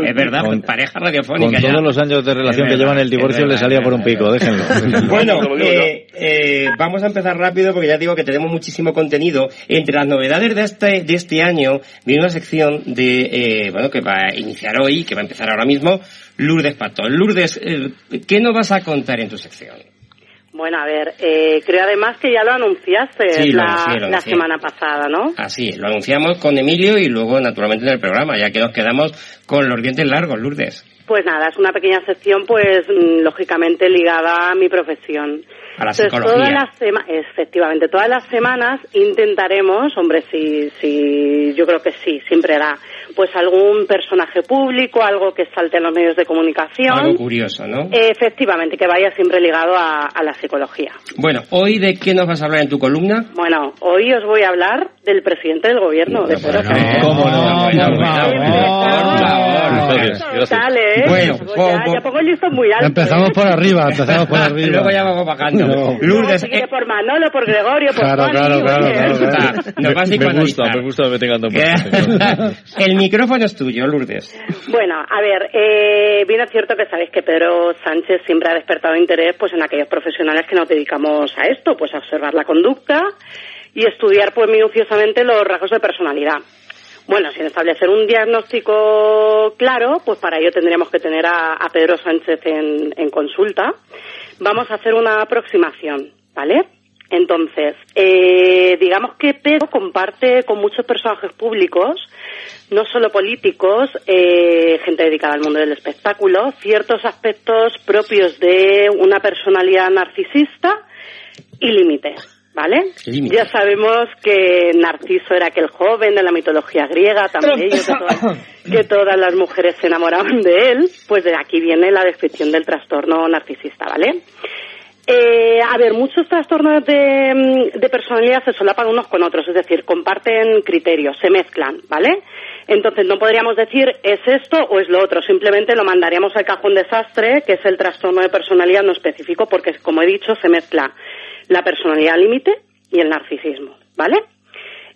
Es verdad, con pareja radiofónica Con ya. todos los años de relación Es que verdad, llevan el divorcio verdad, le salía por un pico, déjenlo. Bueno, eh, eh, vamos a empezar rápido porque ya digo que tenemos muchísimo contenido. Entre las novedades de este, de este año viene una sección de, eh, bueno, que va a iniciar hoy, que va a empezar ahora mismo, Lourdes Patón. Lourdes, eh, ¿qué nos vas a contar en tu sección? Bueno, a ver, eh, creo además que ya lo anunciaste Sí, lo la, anuncié, lo la anuncié. semana pasada, ¿no? Así es, lo anunciamos con Emilio y luego naturalmente en el programa, ya que nos quedamos con los dientes largos, Lourdes. Pues nada, es una pequeña sección, pues mm, lógicamente ligada a mi profesión. A la Entonces, psicología. todas las efectivamente, todas las semanas intentaremos, hombre, sí, sí, yo creo que sí, siempre hará, pues algún personaje público, algo que salte en los medios de comunicación. Algo curioso, ¿no? Efectivamente, que vaya siempre ligado a, a la psicología. Bueno, hoy de qué nos vas a hablar en tu columna? Bueno, hoy os voy a hablar del presidente del gobierno de Pedro Sánchez. ¿Cómo no? Bueno, bueno, por favor. Tal, ¿eh? Bueno, Pues ya, ya pongo el listón muy alto. Empezamos ¿eh? por arriba, empezamos por arriba. Luego ya vamos bajando. No. Lourdes, Si quiere por Manolo, por Gregorio, por Claro, Juan, claro, claro, claro, claro. nos vas a Me gusta, me gusta que me tengan tan El micrófono es tuyo, Lourdes. Bueno, a ver, eh, bien es cierto que sabéis que Pedro Sánchez siempre ha despertado interés pues en aquellos profesionales que nos dedicamos a esto, pues a observar la conducta y estudiar pues minuciosamente los rasgos de personalidad. Bueno, sin establecer un diagnóstico claro, pues para ello tendríamos que tener a, a Pedro Sánchez en, en consulta. Vamos a hacer una aproximación, ¿vale? Entonces, eh, digamos que Pedro comparte con muchos personajes públicos, no solo políticos, eh, gente dedicada al mundo del espectáculo, ciertos aspectos propios de una personalidad narcisista y límites. ¿Vale? Ya sabemos que Narciso era aquel joven de la mitología griega, tan bello que todas, que todas las mujeres se enamoraban de él, pues de aquí viene la descripción del trastorno narcisista, ¿vale? Eh, a ver, muchos trastornos de, mm, de personalidad se solapan unos con otros, es decir, comparten criterios, se mezclan, ¿vale? Entonces no podríamos decir es esto o es lo otro, simplemente lo mandaríamos al cajón desastre, que es el trastorno de personalidad no específico, porque como he dicho, se mezcla la personalidad límite y el narcisismo, ¿vale?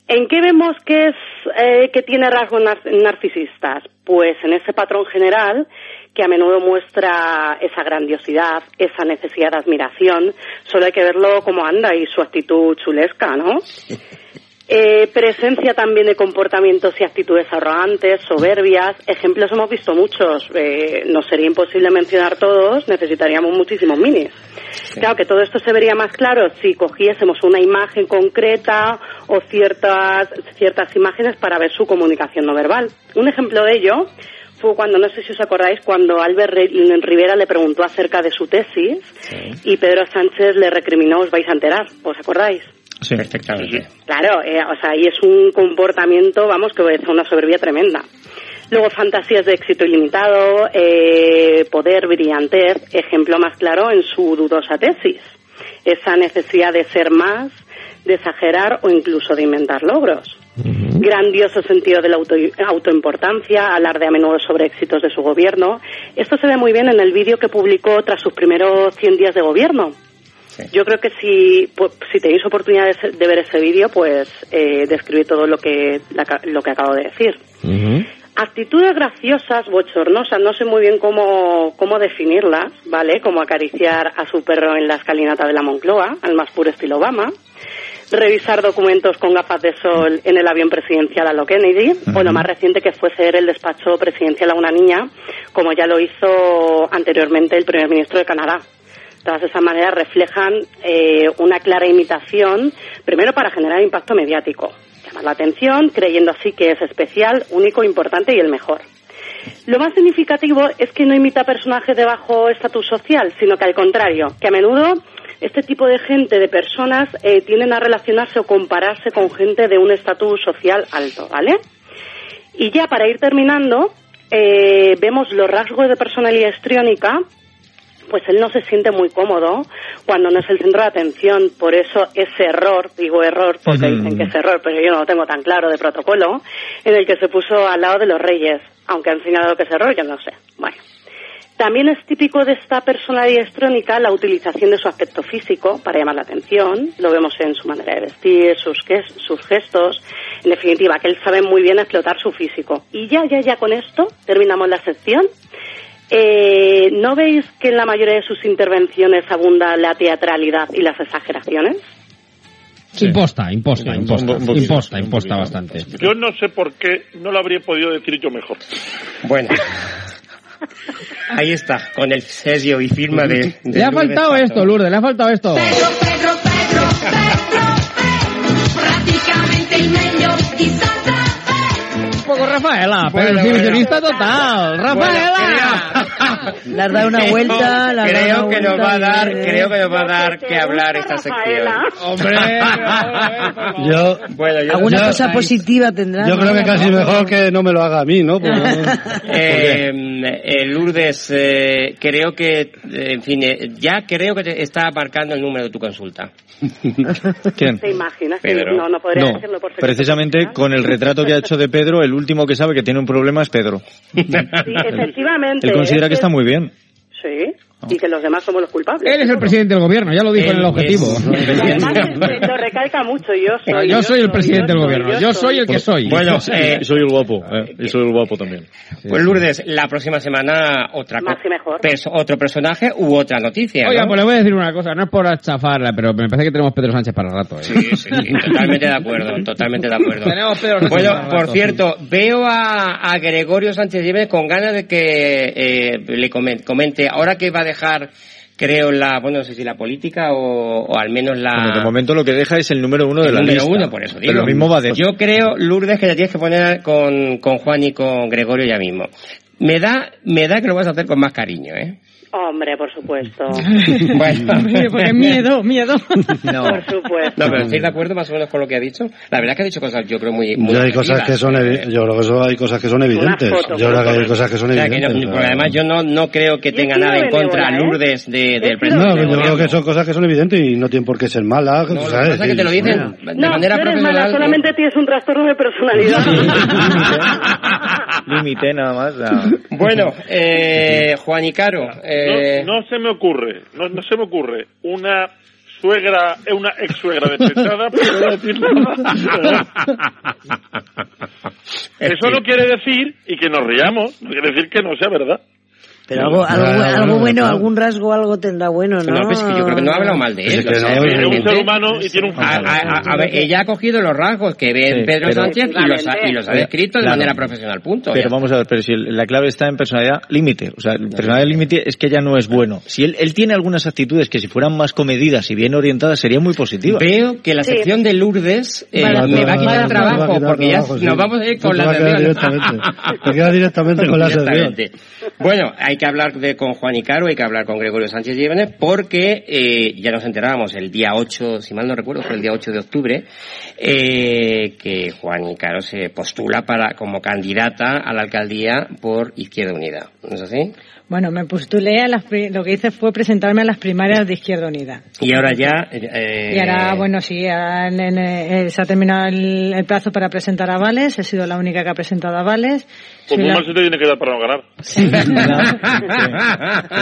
¿En qué vemos que es eh, que tiene rasgos nar- narcisistas? Pues en ese patrón general que a menudo muestra esa grandiosidad, esa necesidad de admiración. Solo hay que verlo como anda y su actitud chulesca, ¿no? Eh, presencia también de comportamientos y actitudes arrogantes, soberbias. Ejemplos hemos visto muchos. Eh, nos sería imposible mencionar todos, necesitaríamos muchísimos minis. Claro que todo esto se vería más claro si cogiésemos una imagen concreta o ciertas, ciertas imágenes para ver su comunicación no verbal. Un ejemplo de ello fue cuando, no sé si os acordáis, cuando Albert Rivera le preguntó acerca de su tesis y Pedro Sánchez le recriminó, os vais a enterar, ¿os acordáis? Sí, perfectamente. Claro, eh, o sea, y es un comportamiento, vamos, que a una soberbia tremenda. Luego, fantasías de éxito ilimitado, eh, poder, brillantez, ejemplo más claro en su dudosa tesis. Esa necesidad de ser más, de exagerar o incluso de inventar logros. Grandioso sentido de la auto, autoimportancia, alarde a menudo sobre éxitos de su gobierno. Esto se ve muy bien en el vídeo que publicó tras sus primeros 100 días de gobierno. Yo creo que si, pues, si tenéis oportunidad de, de ver ese vídeo, pues eh, describe todo lo que, la lo que acabo de decir. Actitudes graciosas, bochornosas, no sé muy bien cómo, cómo definirlas, ¿vale? Como acariciar a su perro en la escalinata de la Moncloa, al más puro estilo Obama. Revisar documentos con gafas de sol en el avión presidencial a lo Kennedy, o lo más reciente que fue ser el despacho presidencial a una niña, como ya lo hizo anteriormente el primer ministro de Canadá. Todas esas maneras reflejan eh, una clara imitación, primero para generar impacto mediático, llamar la atención, creyendo así que es especial, único, importante y el mejor. Lo más significativo es que no imita personajes de bajo estatus social, sino que al contrario, que a menudo este tipo de gente, de personas, eh, tienden a relacionarse o compararse con gente de un estatus social alto, ¿vale? Y ya para ir terminando, eh, vemos los rasgos de personalidad histriónica, pues él no se siente muy cómodo cuando no es el centro de atención. Por eso ese error, digo error porque dicen que es error, pero yo no lo tengo tan claro de protocolo, en el que se puso al lado de los reyes, aunque han enseñado que es error, yo no sé. Bueno. También es típico de esta personalidad histriónica la utilización de su aspecto físico para llamar la atención. Lo vemos en su manera de vestir, sus, sus gestos. En definitiva, que él sabe muy bien explotar su físico. Y ya, ya, ya con esto terminamos la sección. Eh, ¿No veis que en la mayoría de sus intervenciones abunda la teatralidad y las exageraciones? Imposta, imposta, Sí, imposta, un un imposta, un imposta poquito. bastante. Yo no sé por qué no lo habría podido decir yo mejor. Bueno. Ahí está, con el sello y firma de... de Le ha Lourdes faltado Pato. esto, Lourdes, le ha faltado esto. Meglio di Santa Un poco Rafaela, pero Bueno, exhibicionista total. Rafaela. Has dado una vuelta, dado creo una que nos va a dar, creo que nos va a dar que hablar esta sección. Hombre, Yo, bueno, yo Alguna yo- cosa positiva tendrá. yo creo que casi mejor que no me lo haga a mí, ¿no? Porque- Eh, eh, Lourdes, eh, creo que, eh, en fin, eh, ya creo que te está marcando el número de tu consulta. ¿Quién? ¿Te imaginas? que Pedro. No, no podría No, decirlo por secreto precisamente con el retrato que ha hecho de Pedro, el último que sabe que tiene un problema es Pedro. Sí, efectivamente. Él considera es que está muy bien. Sí, y que los demás somos los culpables. Él es el presidente del gobierno, ya lo dijo en el objetivo. además eh, lo recalca mucho. Yo soy. Yo soy el presidente del gobierno, yo soy el que soy. Bueno, eh, Y soy el guapo, eh, y soy el guapo también. Pues Lourdes, la próxima semana otra Más y mejor. perso- otro personaje u otra noticia. Oiga, ¿no? pues le voy a decir una cosa, no es por achafarla, pero me parece que tenemos Pedro Sánchez para rato. ¿eh? Sí, sí, sí, totalmente de acuerdo, totalmente de acuerdo. Tenemos Pedro Sánchez Bueno, para por rato, cierto, veo a, a Gregorio Sánchez Jiménez con ganas de que eh, le comen- comente, ahora que va a dejar, creo, la, bueno, no sé si la política o, o al menos la... Bueno, de momento lo que deja es el número uno de el la número lista. uno, por eso digo. Pero lo mismo va de... Yo creo, Lourdes, que te tienes que poner con, con Juan y con Gregorio ya mismo. Me da, me da que lo vas a hacer con más cariño, ¿eh? Hombre, por supuesto. Bueno. Porque miedo, miedo. No. Por supuesto. No, pero ¿estáis de acuerdo más o menos con lo que ha dicho? La verdad es que ha dicho cosas, yo creo, muy... muy Yo hay cosas que son yo creo que eso hay cosas que son evidentes. foto, Yo creo que hay cosas que son O sea, que no- evidentes. porque además yo no, no creo que tenga nada en contra ¿eh? Lourdes de, del presidente. No, yo creo que son cosas que son evidentes y no tienen por qué ser malas. No, lo que ¿sabes? pasa es que te lo dicen de No, manera no eres profesional. mala, solamente tienes un trastorno de personalidad. Límite nada más. Bueno, eh, Juan y Caro, eh, No, no se me ocurre, no, no se me ocurre una suegra, eh, una ex suegra despechada, pero no voy a decir nada. Eso no quiere decir, y que nos riamos, no quiere decir que no sea verdad. Pero algo, algo, Ah, algo bueno, bueno, claro. algún rasgo, algo tendrá bueno, ¿no? no, pues que yo creo que no ha hablado mal de Es él. que o sea, no, Es un ser humano y tiene un A, a- a- a ver, ella ha cogido los rasgos que ve en Sí, Pedro pero- Sánchez y los, ha, y los ha descrito de Claro. manera profesional, punto. Pero Ya. vamos a ver, pero si el- la clave está en personalidad límite. O sea, el personalidad límite es que ya no es bueno. Si él, él tiene algunas actitudes que si fueran más comedidas y bien orientadas serían muy positivas. Veo que la Sí. sección de Lourdes eh, Vale, me va a quitar a trabajo quitar porque trabajo, ya sí. nos vamos a ir con Te la sección. Te queda directamente con la sección. Bueno, hay que hablar de, con Juan y Caro, hay que hablar con Gregorio Sánchez Llévenes, porque eh, ya nos enterábamos el día 8, si mal no recuerdo, fue el día 8 de octubre, eh, que Juan y Caro se postula para como candidata a la alcaldía por Izquierda Unida. ¿No es así? Bueno, me postulé a las, lo que hice fue presentarme a las primarias de Izquierda Unida. Y ahora ya... eh, Y ahora, bueno, sí, en- en- eh, se ha terminado el, el plazo para presentar avales. He sido la única que ha presentado avales. Pues muy la- mal se te tiene que dar para no ganar.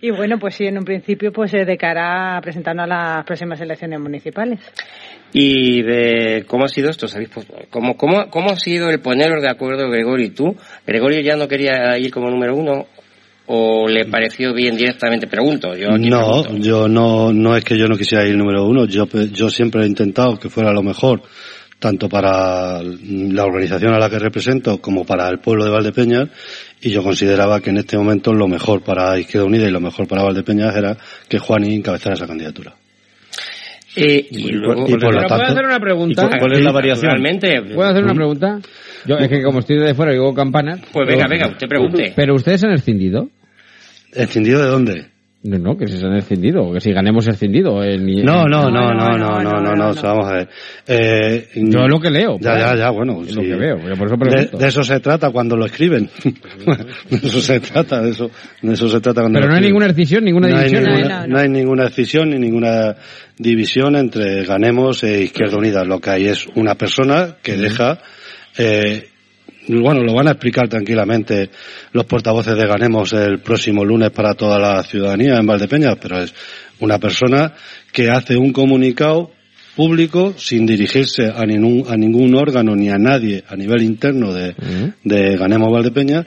Y bueno, pues sí, en un principio, pues eh, de cara a presentarnos a las próximas elecciones municipales. ¿Y de cómo ha sido esto? ¿Sabéis? Pues, ¿Cómo, cómo, ¿Cómo ha sido el poneros de acuerdo Gregorio y tú? ¿Gregorio ya no quería ir como número uno? ¿O le pareció bien directamente? Pregunto. Yo aquí No, pregunto. yo no, no es que yo no quisiera ir número uno. Yo, yo siempre he intentado que fuera lo mejor, tanto para la organización a la que represento como para el pueblo de Valdepeñas. Y yo consideraba que en este momento lo mejor para Izquierda Unida y lo mejor para Valdepeñas era que Juani encabezara esa candidatura. Eh, y luego... y por lo Pero ¿Puedo tanto, hacer una pregunta? ¿Y cuál- cuál es la variación? Naturalmente. ¿Puedo hacer una pregunta? Yo, es que como estoy de fuera y digo campanas... Pues venga, venga, usted pregunte. ¿Pero ustedes han escindido? ¿Escindido de dónde? No, no, que si se han escindido, que si ganemos escindido. eh, ni- No, no, no, no, no, no, no, no, o sea, vamos a ver. Eh, Yo es lo que leo. Ya, ya, ya, bueno. Es lo sí. que veo, yo por eso De, pregunto. de eso se trata cuando lo escriben. de eso se trata, de eso, de eso se trata cuando Pero lo no hay escriben. ninguna escisión, ninguna no hay división. ¿eh? ninguna, no hay ninguna decisión ni ninguna división entre Ganemos e Izquierda Unida. Lo que hay es una persona que deja, eh, bueno, lo van a explicar tranquilamente los portavoces de Ganemos el próximo lunes para toda la ciudadanía en Valdepeñas, pero es una persona que hace un comunicado público sin dirigirse a ningún, a ningún órgano ni a nadie a nivel interno de, de Ganemos Valdepeñas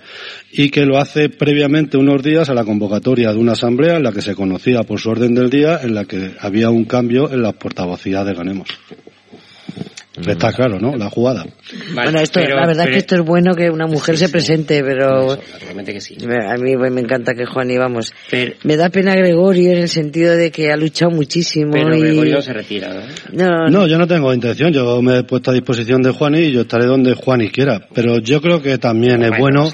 y que lo hace previamente unos días a la convocatoria de una asamblea en la que se conocía por su orden del día en la que había un cambio en la portavocía de Ganemos. Está claro, ¿no? La jugada. Vale, bueno, esto, pero- la verdad pero- que esto es bueno que una mujer se presente, pero Naturalmente que sí. a mí pues, me encanta que Juan y vamos. Pero, Me da pena Gregorio en el sentido de que ha luchado muchísimo pero y... Gregorio no se retira, ¿no? No, No, yo no tengo intención. Yo me he puesto a disposición de Juani y yo estaré donde Juani quiera. Pero yo creo que también es Bueno.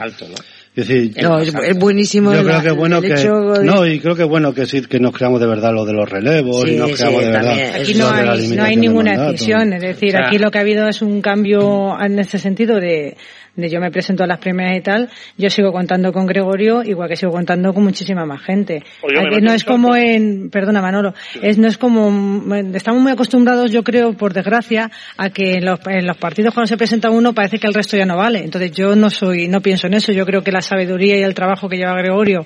Es decir, No, es, es buenísimo. yo creo que es bueno el que hecho de- no y creo que es bueno que sí que nos creamos de verdad lo de los relevos Sí, y nos sí, creamos de verdad. Aquí no hay, no hay ninguna decisión, es decir, O sea, aquí lo que ha habido es un cambio en ese sentido de, de yo me presento a las primeras y tal, yo sigo contando con Gregorio, igual que sigo contando con muchísima más gente. Aquí meto no es como en, perdona Manolo, es, no es como, estamos muy acostumbrados, yo creo, por desgracia, a que en los, en los partidos cuando se presenta uno parece que el resto ya no vale. Entonces yo no soy, no pienso en eso, yo creo que la sabiduría y el trabajo que lleva Gregorio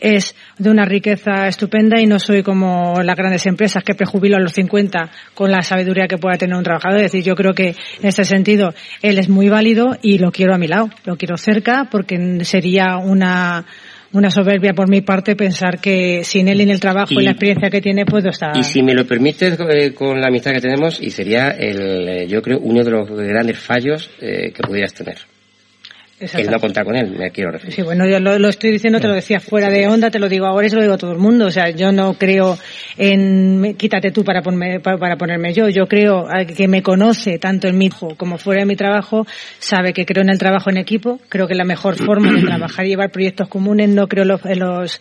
es de una riqueza estupenda y no soy como las grandes empresas que prejubilo a los 50 con la sabiduría que pueda tener un trabajador. Es decir, yo creo que en ese sentido él es muy válido y lo quiero a mi lado, lo quiero cerca porque sería una una soberbia por mi parte pensar que sin él y en el trabajo y, Y- la experiencia que tiene puedo estar Y si me lo permites, eh, con la amistad que tenemos, y sería, el, eh, yo creo, uno de los grandes fallos eh, que pudieras tener. Exacto. no contar con él, me quiero referir. Sí, bueno, yo lo, lo estoy diciendo, te lo decía fuera de onda, te lo digo ahora y se lo digo a todo el mundo. O sea, yo no creo en quítate tú para, ponerme, para, para ponerme yo. Yo creo que me conoce tanto en mi hijo como fuera de mi trabajo, sabe que creo en el trabajo en equipo, creo que la mejor forma de trabajar y llevar proyectos comunes, no creo los, en los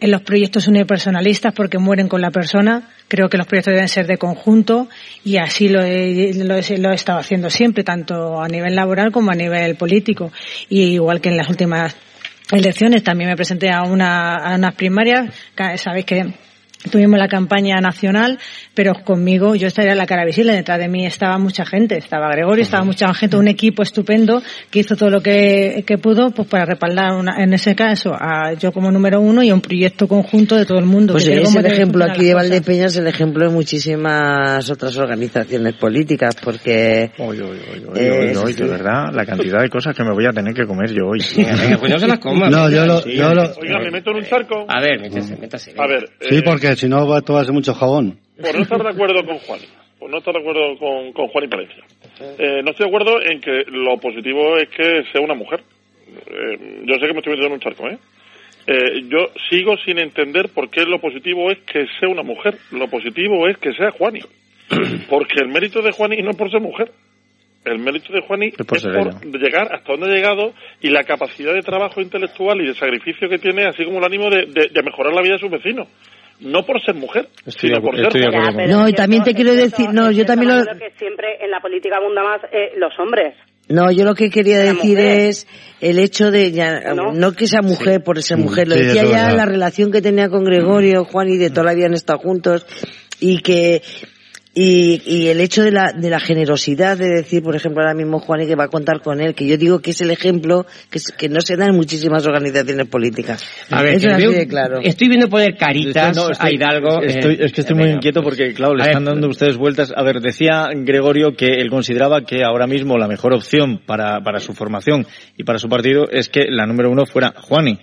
en los proyectos unipersonalistas porque mueren con la persona. Creo que los proyectos deben ser de conjunto y así lo he, lo he, lo he estado haciendo siempre, tanto a nivel laboral como a nivel político. Y igual que en las últimas elecciones también me presenté a, una, a unas primarias. Sabéis que tuvimos la campaña nacional, pero conmigo yo estaría la cara visible. Detrás de mí estaba mucha gente. Estaba Gregorio, estaba mucha gente, un equipo estupendo que hizo todo lo que, que pudo pues para respaldar una- en ese caso a yo como número uno y a un proyecto conjunto de todo el mundo. Pues que es el ejemplo aquí de. Valdepeñas, el ejemplo de muchísimas otras organizaciones políticas, porque... Oye, oye, oye, Eh, oye, oye, sí. de verdad, la cantidad de cosas que me voy a tener que comer yo hoy. pues no se las coma. No, yo lo, yo lo- Oiga, me meto en un charco. A ver, métese, métase. A ver, sí, eh, porque si no va, va a ser mucho jabón. por no estar de acuerdo con Juan, por no estar de acuerdo con, con Juan y Palencia. Eh, no estoy de acuerdo en que lo positivo es que sea una mujer. Eh, yo sé que me estoy metiendo en un charco, ¿eh? Eh, yo sigo sin entender por qué lo positivo es que sea una mujer. Lo positivo es que sea Juani. Porque el mérito de Juani no es por ser mujer. El mérito de Juani es por ser por llegar hasta donde ha llegado y la capacidad de trabajo intelectual y de sacrificio que tiene, así como el ánimo de, de- de mejorar la vida de sus vecinos. No por ser mujer, Estoy sino por estoy ser No, y también te quiero decir, no, yo también lo... Que siempre en la política abunda más eh, los hombres. No, yo lo que quería decir es el hecho de, ya, no, que sea mujer por ser mujer, lo Sí, decía ya la relación que tenía con Gregorio, Juan y de toda la vida han estado juntos y que y, y el hecho de la, de la generosidad de decir, por ejemplo, ahora mismo Juan y que va a contar con él, que yo digo que es el ejemplo que, es- que no se da en muchísimas organizaciones políticas. A ver, Eso es así veo- de claro. estoy viendo poner caritas No, estoy- a Hidalgo. Estoy, eh, es que estoy muy venga, inquieto porque, claro, le ver, están dando ustedes vueltas. A ver, decía Gregorio que él consideraba que ahora mismo la mejor opción para, para su formación y para su partido es que la número uno fuera Juani.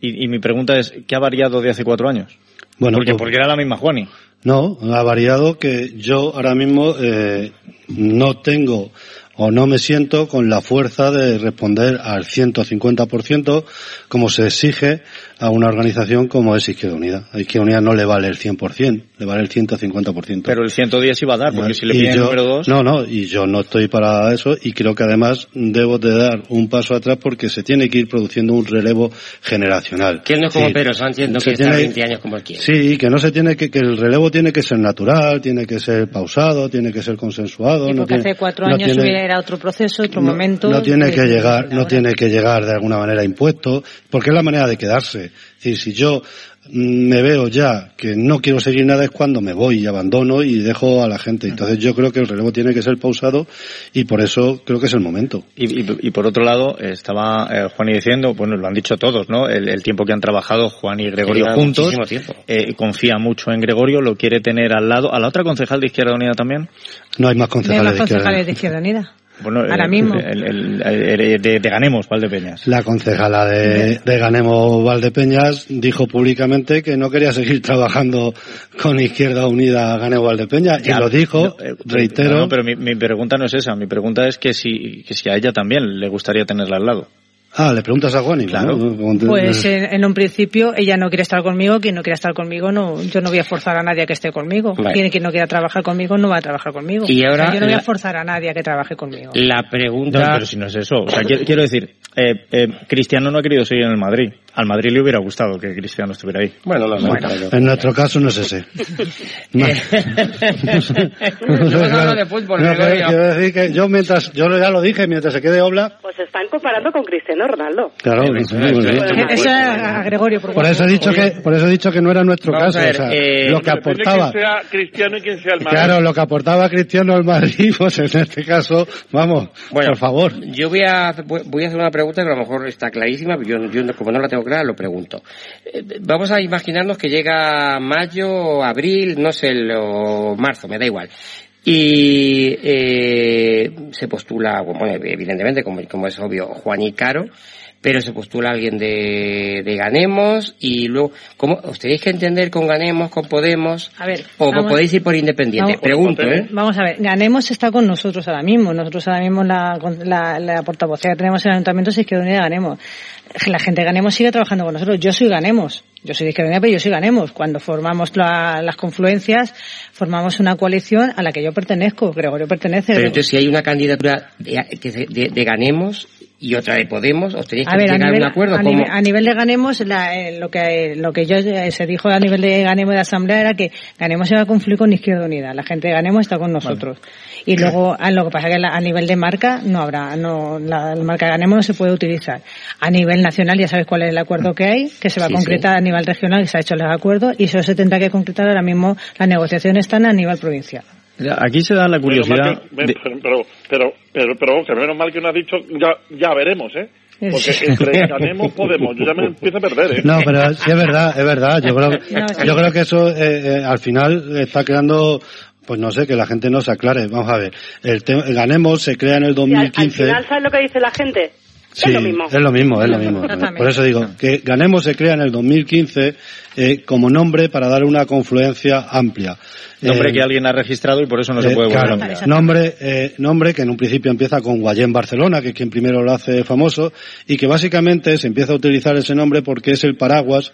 Y, y mi pregunta es, ¿qué ha variado de hace cuatro años? Bueno, porque, pues- porque era la misma Juani. No, ha variado que yo ahora mismo eh, no tengo o no me siento con la fuerza de responder al 150% como se exige a una organización como es Izquierda Unida. A Izquierda Unida no le vale el 100%, le vale el 150%. Pero el 110 iba a dar, porque si le piden el número dos... No, no, y yo no estoy para eso y creo que además debo de dar un paso atrás porque se tiene que ir produciendo un relevo generacional. Que él no es como Sí, Pedro Sánchez, no quiere estar tiene- 20 años como él quiere. Sí, que no se tiene que, que el relevo tiene que ser natural, tiene que ser pausado, tiene que ser consensuado. Y no porque tiene- hace cuatro no años tiene- hubiera otro proceso, otro no- momento. No tiene que de- llegar, no tiene que llegar de alguna manera impuesto, porque es la manera de quedarse. Es decir, si yo mm, me veo ya que no quiero seguir nada es cuando me voy y abandono y dejo a la gente. Entonces yo creo que el relevo tiene que ser pausado y por eso creo que es el momento. Y, y- y por otro lado, estaba eh, Juan y diciendo, bueno, lo han dicho todos, ¿no? El, el tiempo que han trabajado Juan y Gregorio Lleva juntos. eh, confía mucho en Gregorio, lo quiere tener al lado. ¿A la otra concejal de Izquierda Unida también? No hay más No hay concejales más de izquierda. concejales de Izquierda Unida. Bueno, Ahora eh, mismo. el- el- el- de, de Ganemos, Valdepeñas. La concejala de, de Ganemos Valdepeñas dijo públicamente que no quería seguir trabajando con Izquierda Unida Ganemos Valdepeñas y lo dijo, no, eh, reitero. no, no, pero mi, mi pregunta no es esa. Mi pregunta es que si, que si a ella también le gustaría tenerla al lado. Ah, le preguntas a Juan y Claro. Pues en, en un principio ella no quiere estar conmigo, quien no quiera estar conmigo no, yo no voy a forzar a nadie a que esté conmigo. Vale. Quien, quien no quiera trabajar conmigo no va a trabajar conmigo. Y O sea, ahora yo no voy a la- forzar a nadie a que trabaje conmigo. La No, pregunta... pero si no es eso. O sea, quiero, quiero decir, Eh, eh, Cristiano no ha querido seguir en el Madrid. Al Madrid le hubiera gustado que Cristiano estuviera ahí. Bueno, lo En nuestro caso no es ese. No. Estamos hablando de fútbol, No, Gregorio. quiero decir que yo mientras, yo ya lo dije, mientras se quede Obla, Pues están comparando con Cristiano Ronaldo. claro, muy bien. Eso a Gregorio, por, por eso he dicho que, por eso he dicho que no era nuestro Vamos caso, ver, o sea, eh, lo que aportaba. quién sea Cristiano y quién sea el Madrid. Claro, lo que aportaba Cristiano al Madrid, pues en este caso, vamos, Bueno, por favor. Yo voy a, voy a hacer una pregunta que a lo mejor está clarísima, pero yo, yo no- como no la tengo lo pregunto. Eh, Vamos a imaginarnos que llega mayo, abril, no sé, o marzo, me da igual. Y eh, se postula, bueno, evidentemente, como, es obvio, Juan Caro, pero se postula alguien de, de Ganemos y luego, ¿cómo, ¿os tenéis que entender con Ganemos, con Podemos? A ver, o vamos- podéis ir por independiente? Vamos- Pregunto, ¿eh? Vamos a ver, Ganemos está con nosotros ahora mismo. Nosotros ahora mismo la, la, la portavocía que tenemos en el Ayuntamiento es Izquierda Unida Ganemos. La gente de Ganemos sigue trabajando con nosotros. Yo soy Ganemos. Yo soy de Izquierda Unida, pero yo soy Ganemos. Cuando formamos la- las confluencias, formamos una coalición a la que yo pertenezco. Gregorio pertenece. Pero entonces si hay una candidatura de, de- de Ganemos y otra de Podemos, ¿os tenéis que A ver, a llegar nivel, a un acuerdo? a, ¿Cómo? nivel, a nivel de Ganemos, la- eh, lo que lo que yo eh, se dijo a nivel de Ganemos de Asamblea era que Ganemos iba a confluir con Izquierda Unida. La gente de Ganemos está con nosotros. Y luego, a lo que pasa que la- a nivel de marca no habrá, no, la, la marca de Ganemos no se puede utilizar. A nivel nacional ya sabes cuál es el acuerdo que hay, que se va Sí, a concretar a nivel regional, que se ha hecho el acuerdo, y eso se tendrá que concretar ahora mismo. Las negociaciones están a nivel provincial. Aquí se da la curiosidad. que- pero, pero, pero, pero, que menos mal que no has dicho, ya, ya veremos, ¿eh? Porque entre ganemos, podemos. Yo ya me empiezo a perder, ¿eh? No, pero sí es verdad, es verdad. Yo creo, yo creo que eso eh, eh, al final está creando, pues no sé, que la gente no se aclare. Vamos a ver, el tema- Ganemos se crea en el Y al, al 2015. final, ¿sabes lo que dice la gente? Sí, es lo mismo. es lo mismo, es lo mismo. Exactamente. Por eso digo que Ganemos se crea en el 2015 eh, como nombre para dar una confluencia amplia. Nombre Eh, que alguien ha registrado y por eso no se eh, puede volver claro, a nombre, eh, nombre que en un principio empieza con Guayén Barcelona, que es quien primero lo hace famoso, y que básicamente se empieza a utilizar ese nombre porque es el paraguas,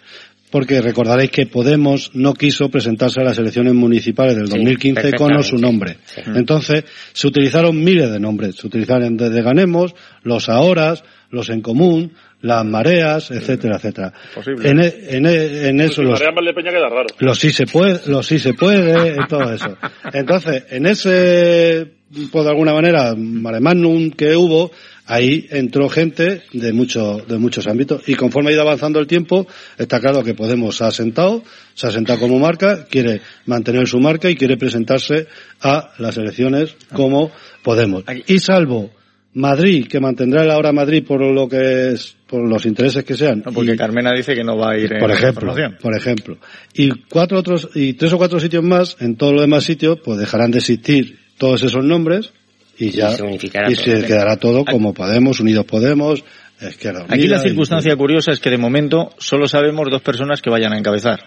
porque recordaréis que Podemos no quiso presentarse a las elecciones municipales del Sí, 2015 con o su nombre. Sí. Entonces, se utilizaron miles de nombres. Se utilizaron desde Ganemos, los Ahoras, los En Común, las Mareas, etcétera, etcétera. Posible. En, e- en, e- en eso Si los, María Valdepeña queda raro. los sí se puede, los sí se puede, y todo eso. Entonces, en ese, pues de alguna manera, mare magnum que hubo, ahí entró gente de muchos, de muchos ámbitos. Y conforme ha ido avanzando el tiempo, está claro que Podemos se ha sentado, se ha sentado como marca, quiere mantener su marca y quiere presentarse a las elecciones como Podemos. Y salvo Madrid, que mantendrá el ahora Madrid por lo que es, por los intereses que sean. Porque Carmena dice que no va a ir en por la ejemplo, formación. por ejemplo. Y cuatro otros, y tres o cuatro sitios más, en todos los demás sitios, pues dejarán de existir todos esos nombres y ya, Y se unificará y todo. se quedará todo como Podemos, Unidos Podemos, Izquierda Aquí Unida la y- circunstancia curiosa es que de momento solo sabemos dos personas que vayan a encabezar.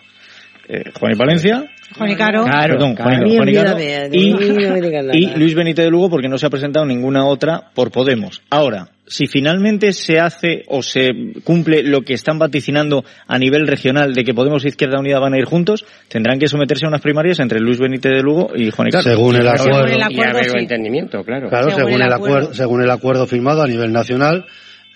Eh, Juan y Palencia. Juan y Caro. Perdón, Juan, Ni Juan y Caro. Y, Luis Benítez de Lugo porque no se ha presentado ninguna otra por Podemos. Ahora, si finalmente se hace o se cumple lo que están vaticinando a nivel regional de que Podemos e Izquierda Unida van a ir juntos, tendrán que someterse a unas primarias entre Luis Benítez de Lugo y Juan y Caro. Según el Según acuerdo. el acuerdo, Y sí. entendimiento, claro. Claro, Según según, el el acuerdo. acuerdo, según el acuerdo firmado a nivel nacional,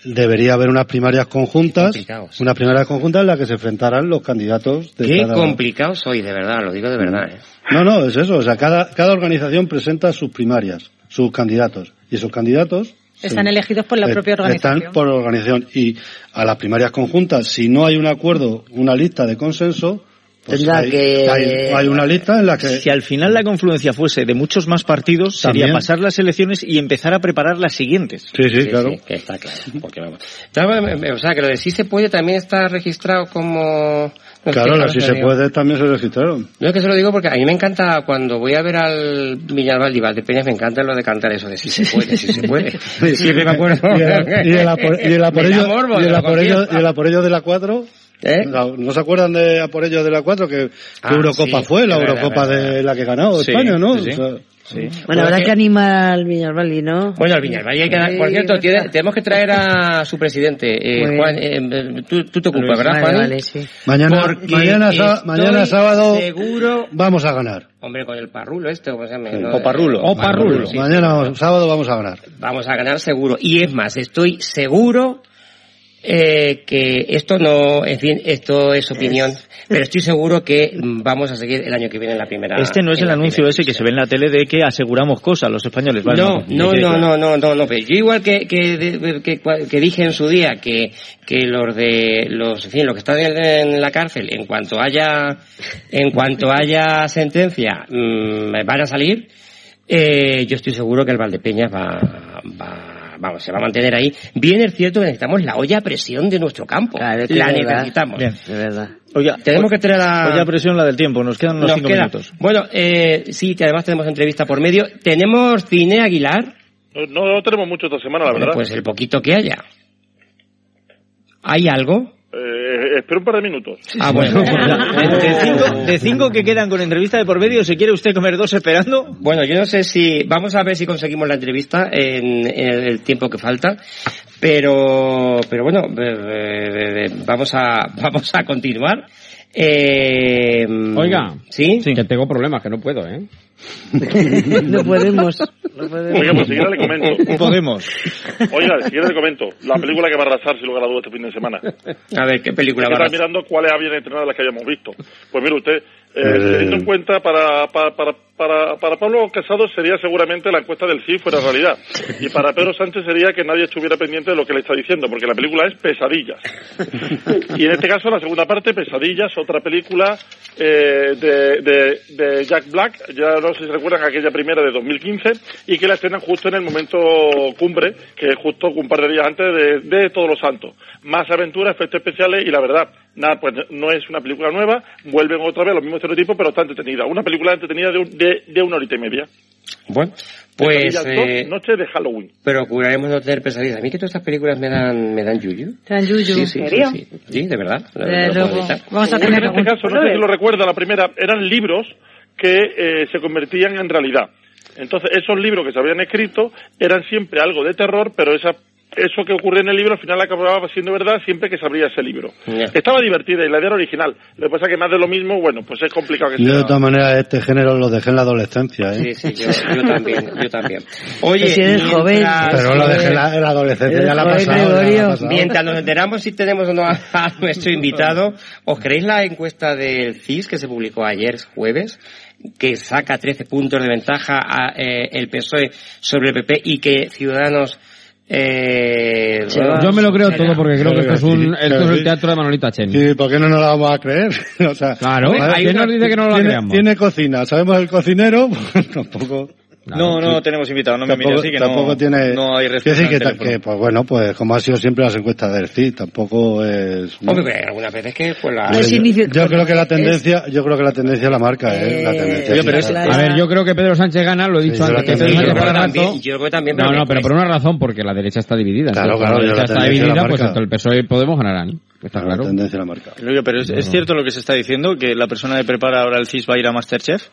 debería haber unas primarias conjuntas, unas primarias conjuntas en las que se enfrentaran los candidatos de Qué cada- complicado soy, de verdad, lo digo de verdad. ¿eh? No, no, es eso. O sea, cada, cada organización presenta sus primarias, sus candidatos. Y esos candidatos Están elegidos por la eh, propia organización. están por organización. Y a las primarias conjuntas, si no hay un acuerdo, una lista de consenso, pues hay, que- hay, hay una lista en la que... Si al final la confluencia fuese de muchos más partidos, sería También. pasar las elecciones y empezar a preparar las siguientes. Sí, sí, claro. que está claro. Porque vamos. O sea, que lo de sí se puede también está registrado como... no sé, Claro, las si se digo. puede también se registraron. No es que se lo digo porque a mí me encanta cuando voy a ver al Villalbal y Valdepeñas me encanta lo de cantar eso de si se puede, si se puede. Siempre me acuerdo. Y el, y el y el y el y el aporello de la 4. ¿Eh? No, ¿no se acuerdan de Aporello de la 4? Que, que Ah, Eurocopa sí, fue, la verdad, Eurocopa verdad. de la que ganó Sí, España, ¿no? sí, sí. O sea, Bueno, habrá que animar al Villalbali, ¿no? Bueno, al Viñalbal hay que dar- Por cierto, tiene- tenemos que traer a su presidente. Eh, Juan, eh, tú, tú te ocupas, ¿verdad, Vale, Juan? vale, sí. Mañana, Porque mañana, mañana sábado seguro... vamos a ganar. Hombre, con el parrulo este, ¿cómo se llama? Sí. No, O Parrulo. O parrulo. sí. Mañana sábado vamos a ganar. Vamos a ganar seguro. Y es más, estoy seguro eh, que esto no, en fin, esto es opinión, pero estoy seguro que vamos a seguir el año que viene en la primera. Este no es el anuncio ese que se ve en la tele de que aseguramos cosas los españoles. Vale, no, no, no, no, no, no, no, pero yo igual que, que, que, que dije en su día que, que los de los, en fin, los que están en, la cárcel, en cuanto haya, en cuanto haya sentencia, mm, van a salir, eh, yo estoy seguro que el Valdepeñas va, va, vamos, se va a mantener ahí. Bien es cierto que necesitamos la olla a presión de nuestro campo. que la verdad. necesitamos. Bien. De verdad. Oiga, Tenemos que tener la... Oye, presión la del tiempo, nos quedan unos Nos cinco queda- minutos. Bueno, eh, sí, que además tenemos entrevista por medio. Tenemos cine Aguilar. No, no, no tenemos mucho esta semana, la Bueno, verdad. pues el poquito que haya. ¿Hay algo? Eh, espera un par de minutos. Ah, bueno. De, de cinco, de cinco que quedan con entrevista de por medio, ¿se quiere usted comer dos esperando? Bueno, yo no sé si... Vamos a ver si conseguimos la entrevista en, en el tiempo que falta. Pero, pero bueno, eh, eh, eh, vamos a, vamos a continuar. Eh, Oiga, ¿sí? que tengo problemas, que no puedo, ¿eh? no podemos. No podemos. Oiga, pues si le comento. Podemos. Oiga, si le comento. La película que va a arrasar, si lugar a dudas, este fin de semana. A ver, ¿qué película va a está mirando cuáles habían estrenado de las que hayamos visto. Pues mire usted, eh, Eh. teniendo en cuenta para, para, para, para, para Pablo Casado sería seguramente la encuesta del sí fuera realidad. Y para Pedro Sánchez sería que nadie estuviera pendiente de lo que le está diciendo, porque la película es Pesadillas. Y en este caso, la segunda parte, Pesadillas, otra película eh, de, de, de Jack Black, ya no sé si recuerdan aquella primera de 2015, y que la estrenan justo en el momento cumbre, que es justo un par de días antes de, de Todos los Santos. Más aventuras, efectos especiales y la verdad, nada, pues no es una película nueva, vuelven otra vez los mismos estereotipos, pero está entretenida. Una película entretenida de, un- de, de una horita y media. Bueno, pues... Eh, Noche de Halloween. procuraremos no tener pesadillas. A mí que todas estas películas me dan, me dan yuyu. Te dan yuyu. Sí, sí, ¿En sí, serio? sí. Sí, de verdad. Eh, no vamos a En tener este caso, no sé si lo recuerda, la primera, eran libros que eh, se convertían en realidad. Entonces, esos libros que se habían escrito eran siempre algo de terror, pero esa, eso que ocurría en el libro al final acababa siendo verdad siempre que se abría ese libro. Estaba divertida y la idea era original. Lo que pasa es que más de lo mismo, bueno, pues es complicado que Yo de sea. todas maneras este género lo dejé en la adolescencia, ¿eh? Sí, sí, yo, yo también, yo también. Oye, Si eres mientras- joven. Pero lo dejé en la, en la adolescencia, ya la ha Joder, pasado. ya la ha Gregorio. pasado. Mientras nos enteramos si tenemos o no a, a nuestro invitado, ¿os creéis la encuesta del CIS que se publicó ayer jueves? que saca 13 puntos de ventaja a eh, el PSOE sobre el PP y que Ciudadanos eh, bueno, Yo me lo creo todo porque creo que esto es, un, esto es el teatro de Manolita Chen. Sí, ¿por qué no nos la vamos a creer? o sea, Claro. ¿quién nos dice que no tiene, creamos? Tiene cocina, sabemos el cocinero, pues tampoco... No, no tenemos invitado, no me mire tampoco, así que tampoco no, tiene no hay Quiero respuesta que, que, pues bueno pues como ha sido siempre las encuestas del CID tampoco es ¿no? Hombre, algunas veces que pues la... Yo- yo, creo que la tendencia yo creo que la tendencia la marca eh, la tendencia sí, pero es- claro. a ver, yo creo que Pedro Sánchez gana, lo he dicho Sí, yo antes, la la por marca. rato- También, yo creo que también, No, no, pero por una razón, porque la derecha está dividida. Claro, claro, la yo derecha la está la dividida, pues tanto el PSOE y Podemos ganarán. Está la claro. tendencia la marca pero es, es cierto lo que se está diciendo, que la persona que prepara ahora el CIS va a ir a Masterchef.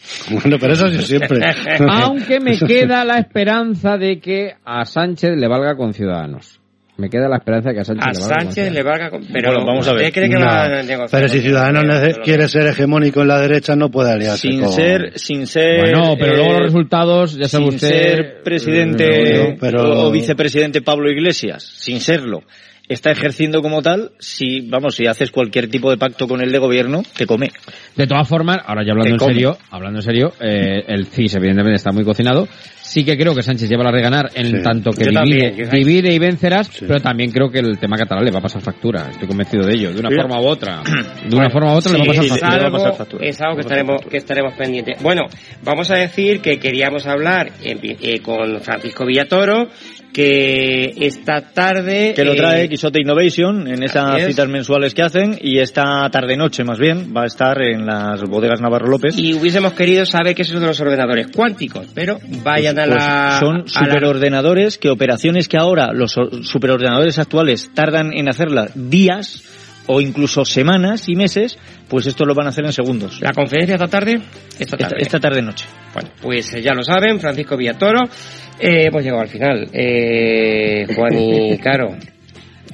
bueno pero eso sí siempre. Aunque me queda la esperanza de que a Sánchez le valga con Ciudadanos. Me queda la esperanza de que a Sánchez A le valga con Sánchez le valga... con- Pero Bueno, vamos a ver. ¿usted cree que No, va a negociar pero si Ciudadanos quiere ser hegemónico en la derecha no puede aliarse Sin con- ser, sin ser... Bueno, pero luego eh, los resultados, ya sabe sin usted... ser presidente No, pero- o vicepresidente Pablo Iglesias, sin serlo, está ejerciendo como tal, si, vamos, si haces cualquier tipo de pacto con el de gobierno, te come. De todas formas, ahora ya hablando Te en come. serio, hablando en serio, eh, el CIS evidentemente está muy cocinado. Sí que creo que Sánchez lleva la de ganar en Sí. tanto que divide, también, divide y vencerás, pero también creo que el tema catalán le va a pasar factura. Estoy convencido de ello, de una Sí. forma u otra. De una forma u otra le va a pasar sí, factura. le va a algo, pasar factura. es algo que estaremos, que estaremos pendientes. Bueno, vamos a decir que queríamos hablar en- eh, con Francisco Villatoro, que esta tarde... Que lo trae eh, Innovation en esas es. citas mensuales que hacen y esta tarde-noche más bien va a estar en las bodegas Navarro López. y hubiésemos querido saber qué es eso de los ordenadores cuánticos, pero vayan a Pues la... son la- superordenadores que operaciones que ahora los superordenadores actuales tardan en hacerlas días o incluso semanas y meses, pues esto lo van a hacer en segundos. La conferencia esta tarde, esta tarde. esta tarde noche. Bueno, pues eh, ya lo saben, Francisco Villatoro. Eh, hemos llegado al final. Eh, Juan y Caro,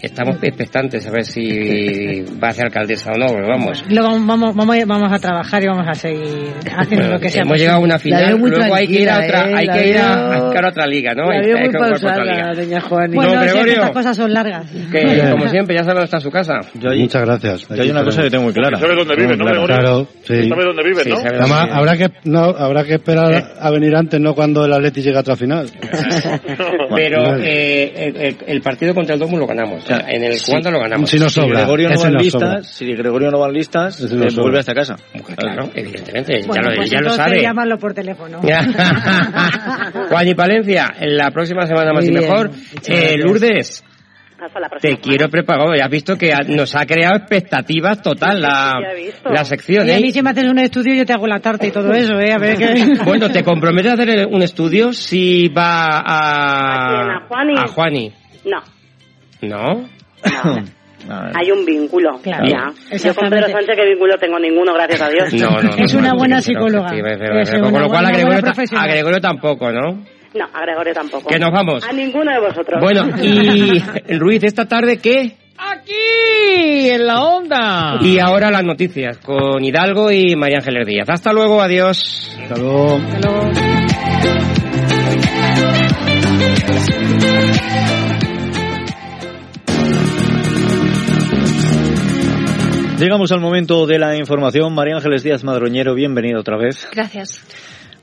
estamos expectantes a ver si va a ser alcaldesa o no, pero vamos. Lo vamos, vamos, vamos, a- vamos a trabajar y vamos a seguir haciendo lo que sea. Hemos llegado a una final, luego hay que ir a otra, ¿eh? hay que ir a, a buscar otra liga, ¿no? La Hay- veo muy pausada, liga. doña Juani. Bueno, que Gregorio. estas cosas son largas. Que, como siempre, ya sabe dónde está su casa. Muchas gracias. Yo hay una cosa que tengo muy clara. ¿Sabe dónde vive, no, Claro. Gregorio? Claro, sí. ¿Sabe dónde vive, no? Además, habrá que, no, habrá que esperar a venir antes, no cuando el Atleti llegue a otra final. Pero eh, el, el- el partido contra el Dortmund lo ganamos. O sea, en el cuando lo ganamos. Si nos Si sobra. Gregorio no va en nos listas, sobra. si Gregorio no va en listas, eh, nos sobra. vuelve a esta casa. Claro, evidentemente, Bueno, ya lo, pues ya lo sabe. llámalo por teléfono. Juan y Palencia, en la próxima semana más Muy y bien, mejor. Eh. Lourdes, Hasta la próxima. te quiero preparado. Ya has visto que ha- nos ha creado expectativas total la, la sección. Y a ¿eh? mí si me haces un estudio yo te hago la tarta y todo eso, ¿eh? A ver qué... Bueno, ¿te comprometes a hacer un estudio si va a... ¿A quién? ¿A Juani? A Juani. No, ¿No? hay un vínculo. Claro. Ya. Yo con. Pedro Sánchez, ¿qué vínculo tengo? Ninguno, gracias a Dios. No, no, no, Es una no, buena psicóloga. sí, pero- pero- Es pero- una con lo cual a Gregorio, a Gregorio tampoco, ¿no? No, a Gregorio tampoco. Que nos vamos. A ninguno de vosotros. Bueno, y Ruiz, esta tarde, ¿qué? Aquí, en la onda. Y ahora las noticias con Hidalgo y María Ángeles Díaz. Hasta luego, adiós. Hasta luego. Llegamos al momento de la información. María Ángeles Díaz Madroñero, bienvenido otra vez. Gracias.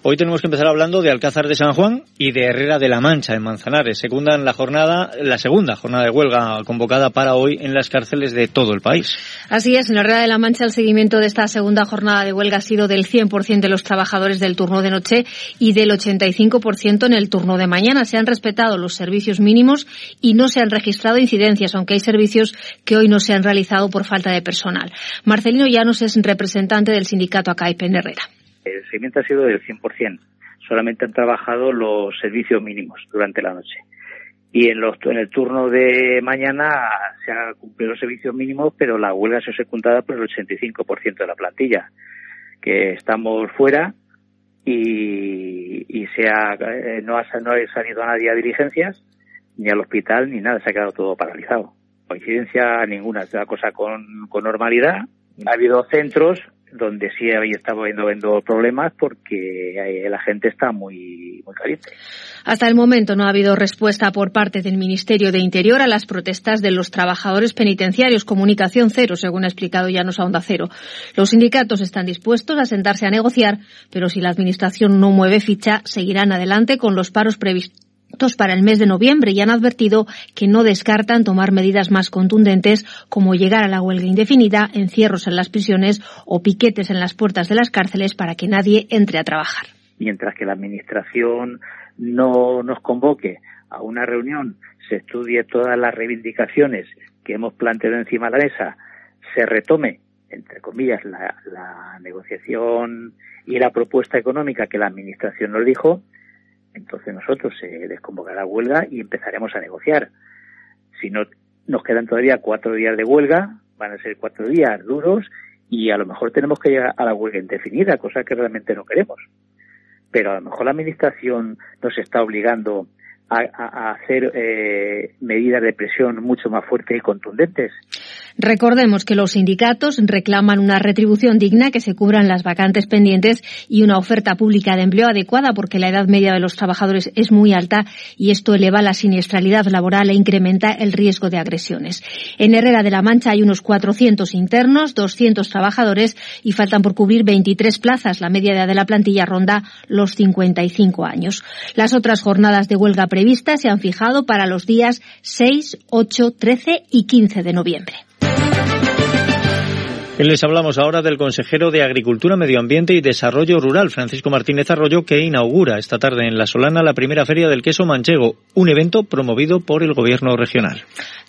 Hoy tenemos que empezar hablando de Alcázar de San Juan y de Herrera de la Mancha en Manzanares. Secundan la jornada, la segunda jornada de huelga convocada para hoy en las cárceles de todo el país. Así es, en Herrera de la Mancha el seguimiento de esta segunda jornada de huelga ha sido del 100% de los trabajadores del turno de noche y del 85% en el turno de mañana. Se han respetado los servicios mínimos y no se han registrado incidencias, aunque hay servicios que hoy no se han realizado por falta de personal. Marcelino Llanos es representante del sindicato ACAIP en Herrera. El seguimiento ha sido del 100%. Solamente han trabajado los servicios mínimos durante la noche. Y en, los, en el turno de mañana se han cumplido los servicios mínimos, pero la huelga se ha secundada por el 85% de la plantilla. Que estamos fuera y, y se ha, eh, no, ha, no ha salido nadie a diligencias, ni al hospital, ni nada. Se ha quedado todo paralizado. Coincidencia ninguna. Es una cosa con, con normalidad. Ha habido centros donde sí estado viendo, viendo problemas porque eh, la gente está muy, muy caliente. Hasta el momento no ha habido respuesta por parte del Ministerio de Interior a las protestas de los trabajadores penitenciarios. Comunicación cero, según ha explicado Llanos a Onda Cero. Los sindicatos están dispuestos a sentarse a negociar, pero si la Administración no mueve ficha, seguirán adelante con los paros previstos para el mes de noviembre y han advertido que no descartan tomar medidas más contundentes como llegar a la huelga indefinida, encierros en las prisiones o piquetes en las puertas de las cárceles para que nadie entre a trabajar. Mientras que la Administración no nos convoque a una reunión, se estudie todas las reivindicaciones que hemos planteado encima de la mesa, se retome, entre comillas, la, la negociación y la propuesta económica que la Administración nos dijo, entonces nosotros se desconvocará huelga y empezaremos a negociar. Si no, nos quedan todavía cuatro días de huelga, van a ser cuatro días duros y a lo mejor tenemos que llegar a la huelga indefinida, cosa que realmente no queremos. Pero a lo mejor la Administración nos está obligando a, a, hacer eh, medidas de presión mucho más fuertes y contundentes. Recordemos que los sindicatos reclaman una retribución digna, que se cubran las vacantes pendientes y una oferta pública de empleo adecuada porque la edad media de los trabajadores es muy alta y esto eleva la siniestralidad laboral e incrementa el riesgo de agresiones. En Herrera de la Mancha hay unos 400 internos, 200 trabajadores y faltan por cubrir 23 plazas. La media edad de la plantilla ronda los 55 años. Las otras jornadas de huelga previstas se han fijado para los días 6, 8, 13 y 15 de noviembre. Les hablamos ahora del consejero de Agricultura, Medio Ambiente y Desarrollo Rural, Francisco Martínez Arroyo, que inaugura esta tarde en La Solana la primera feria del queso manchego, un evento promovido por el gobierno regional.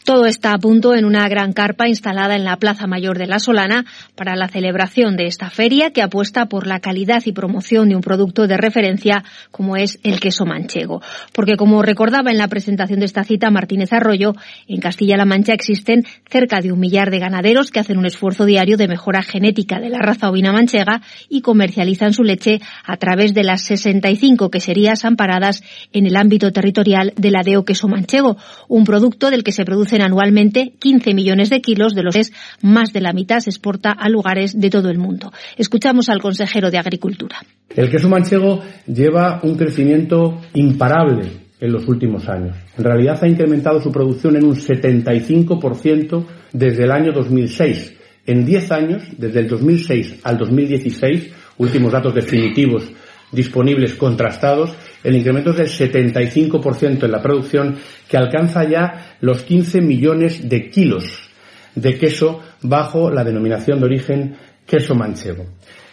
Todo está a punto en una gran carpa instalada en la Plaza Mayor de La Solana para la celebración de esta feria que apuesta por la calidad y promoción de un producto de referencia como es el queso manchego. Porque como recordaba en la presentación de esta cita Martínez Arroyo, en Castilla-La Mancha existen cerca de un millar de ganaderos que hacen un esfuerzo diario de de mejora genética de la raza ovina manchega y comercializan su leche a través de las 65 queserías amparadas en el ámbito territorial de la Deo Queso Manchego, un producto del que se producen anualmente 15 millones de kilos, de los que más de la mitad se exporta a lugares de todo el mundo. Escuchamos al consejero de Agricultura. El queso manchego lleva un crecimiento imparable en los últimos años. En realidad ha incrementado su producción en un 75% desde el año 2006. En 10 años, desde el 2006 al 2016, últimos datos definitivos disponibles contrastados, el incremento es del 75% en la producción, que alcanza ya los 15 millones de kilos de queso bajo la denominación de origen queso manchego.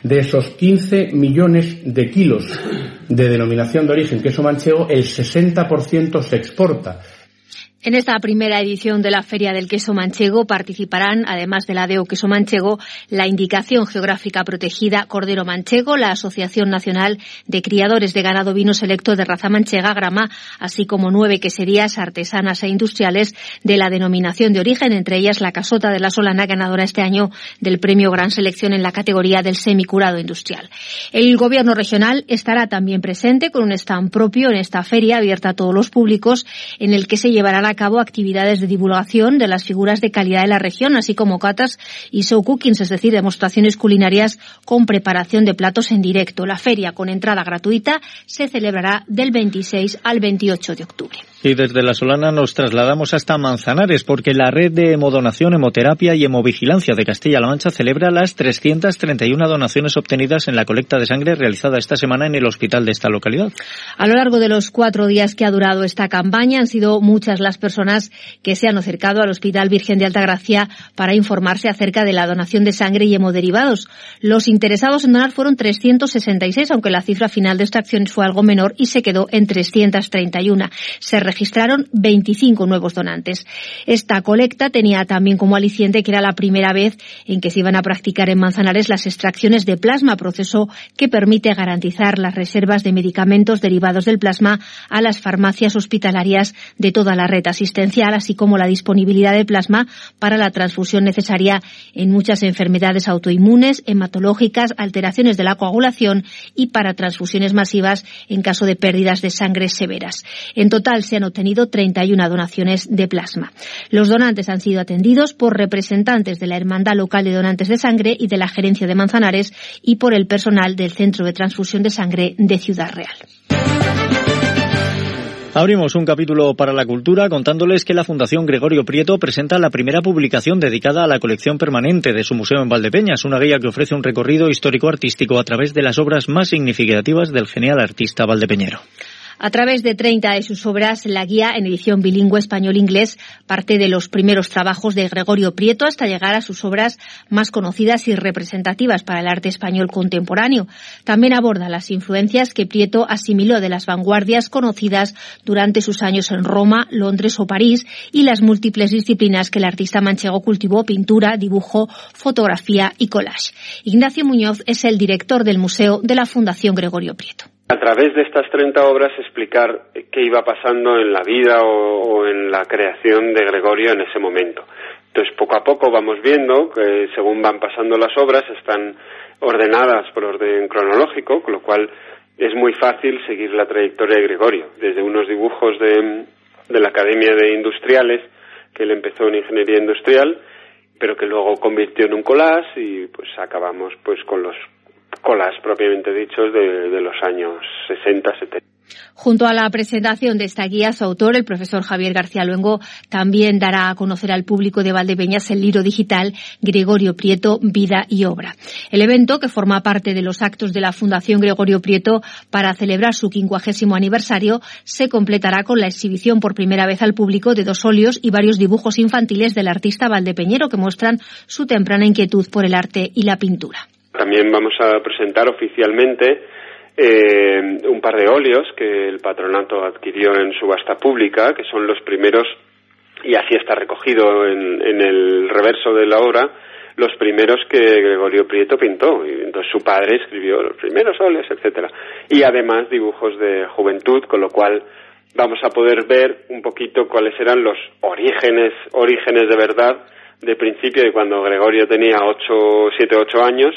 De esos 15 millones de kilos de denominación de origen queso manchego, el 60% se exporta. En esta primera edición de la Feria del Queso Manchego participarán, además de la DEO Queso Manchego, la Indicación Geográfica Protegida Cordero Manchego, la Asociación Nacional de Criadores de Ganado Vino Selecto de Raza Manchega, Grama, así como nueve queserías artesanas e industriales de la denominación de origen, entre ellas la Casota de la Solana, ganadora este año del Premio Gran Selección en la categoría del semicurado industrial. El Gobierno regional estará también presente con un stand propio en esta feria abierta a todos los públicos, en el que se llevará la a actividades de divulgación de las figuras de calidad de la región, así como catas y show cookings, es decir, demostraciones culinarias con preparación de platos en directo. La feria, con entrada gratuita, se celebrará del 26 al 28 de octubre. Y desde La Solana nos trasladamos hasta Manzanares porque la red de hemodonación, hemoterapia y hemovigilancia de Castilla-La Mancha celebra las 331 donaciones obtenidas en la colecta de sangre realizada esta semana en el hospital de esta localidad. A lo largo de los cuatro días que ha durado esta campaña han sido muchas las personas que se han acercado al Hospital Virgen de Altagracia para informarse acerca de la donación de sangre y hemoderivados. Los interesados en donar fueron 366, aunque la cifra final de extracciones fue algo menor y se quedó en 331. Se registraron 25 nuevos donantes. Esta colecta tenía también como aliciente que era la primera vez en que se iban a practicar en Manzanares las extracciones de plasma, proceso que permite garantizar las reservas de medicamentos derivados del plasma a las farmacias hospitalarias de toda la red asistencial, así como la disponibilidad de plasma para la transfusión necesaria en muchas enfermedades autoinmunes, hematológicas, alteraciones de la coagulación y para transfusiones masivas en caso de pérdidas de sangre severas. En total se han obtenido 31 donaciones de plasma. Los donantes han sido atendidos por representantes de la Hermandad Local de Donantes de Sangre y de la Gerencia de Manzanares y por el personal del Centro de Transfusión de Sangre de Ciudad Real. Abrimos un capítulo para la cultura contándoles que la Fundación Gregorio Prieto presenta la primera publicación dedicada a la colección permanente de su museo en Valdepeñas, una guía que ofrece un recorrido histórico-artístico a través de las obras más significativas del genial artista valdepeñero. A través de 30 de sus obras, la guía en edición bilingüe español-inglés parte de los primeros trabajos de Gregorio Prieto hasta llegar a sus obras más conocidas y representativas para el arte español contemporáneo. También aborda las influencias que Prieto asimiló de las vanguardias conocidas durante sus años en Roma, Londres o París y las múltiples disciplinas que el artista manchego cultivó, pintura, dibujo, fotografía y collage. Ignacio Muñoz es el director del Museo de la Fundación Gregorio Prieto a través de estas 30 obras explicar qué iba pasando en la vida o, en la creación de Gregorio en ese momento. Entonces, poco a poco vamos viendo que según van pasando las obras están ordenadas por orden cronológico, con lo cual es muy fácil seguir la trayectoria de Gregorio, desde unos dibujos de, de la Academia de Industriales, que él empezó en ingeniería industrial, pero que luego convirtió en un collage y pues acabamos pues con los colas propiamente dichos de, los años 60, 70. Junto a la presentación de esta guía, su autor, el profesor Javier García Luengo, también dará a conocer al público de Valdepeñas el libro digital Gregorio Prieto, Vida y Obra. El evento, que forma parte de los actos de la Fundación Gregorio Prieto para celebrar su quincuagésimo aniversario, se completará con la exhibición por primera vez al público de dos óleos y varios dibujos infantiles del artista valdepeñero que muestran su temprana inquietud por el arte y la pintura. También vamos a presentar oficialmente eh, un par de óleos que el patronato adquirió en subasta pública, que son los primeros, y así está recogido en, en el reverso de la obra, los primeros que Gregorio Prieto pintó. Y entonces su padre escribió los primeros óleos, etcétera. Y además dibujos de juventud, con lo cual vamos a poder ver un poquito cuáles eran los orígenes, orígenes de verdad de principio de cuando Gregorio tenía 8, 7, 8 años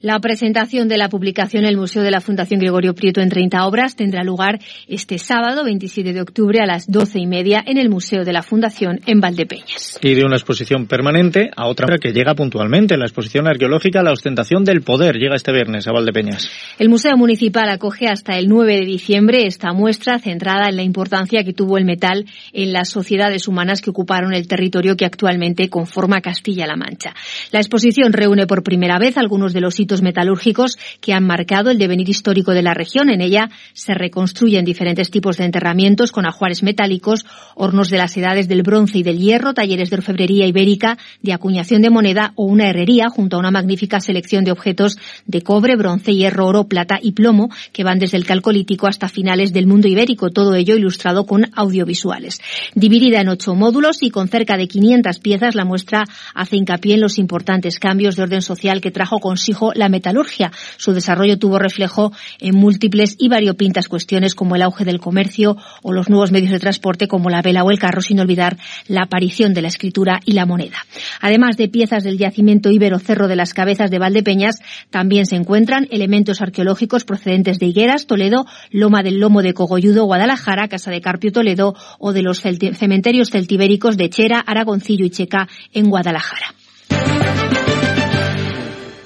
la presentación de la publicación en el Museo de la Fundación Gregorio Prieto en 30 obras tendrá lugar este sábado 27 de octubre a las 12 y media en el Museo de la Fundación en Valdepeñas. Y de una exposición permanente a otra que llega puntualmente, la exposición arqueológica La ostentación del poder llega este viernes a Valdepeñas. El Museo Municipal acoge hasta el 9 de diciembre esta muestra centrada en la importancia que tuvo el metal en las sociedades humanas que ocuparon el territorio que actualmente conforma Castilla-La Mancha. La exposición reúne por primera vez algunos de los metalúrgicos que han marcado el devenir histórico de la región. En ella se reconstruyen diferentes tipos de enterramientos con ajuares metálicos, hornos de las edades del bronce y del hierro, talleres de orfebrería ibérica, de acuñación de moneda o una herrería junto a una magnífica selección de objetos de cobre, bronce, hierro, oro, plata y plomo que van desde el calcolítico hasta finales del mundo ibérico, todo ello ilustrado con audiovisuales. Dividida en ocho módulos y con cerca de 500 piezas, la muestra hace hincapié en los importantes cambios de orden social que trajo consigo la metalurgia. Su desarrollo tuvo reflejo en múltiples y variopintas cuestiones como el auge del comercio o los nuevos medios de transporte como la vela o el carro, sin olvidar la aparición de la escritura y la moneda. Además de piezas del yacimiento íbero Cerro de las Cabezas de Valdepeñas, también se encuentran elementos arqueológicos procedentes de Higueras, Toledo, Loma del Lomo de Cogolludo, Guadalajara, Casa de Carpio, Toledo o de los cementerios celtibéricos de Chera, Aragoncillo y Checa en Guadalajara.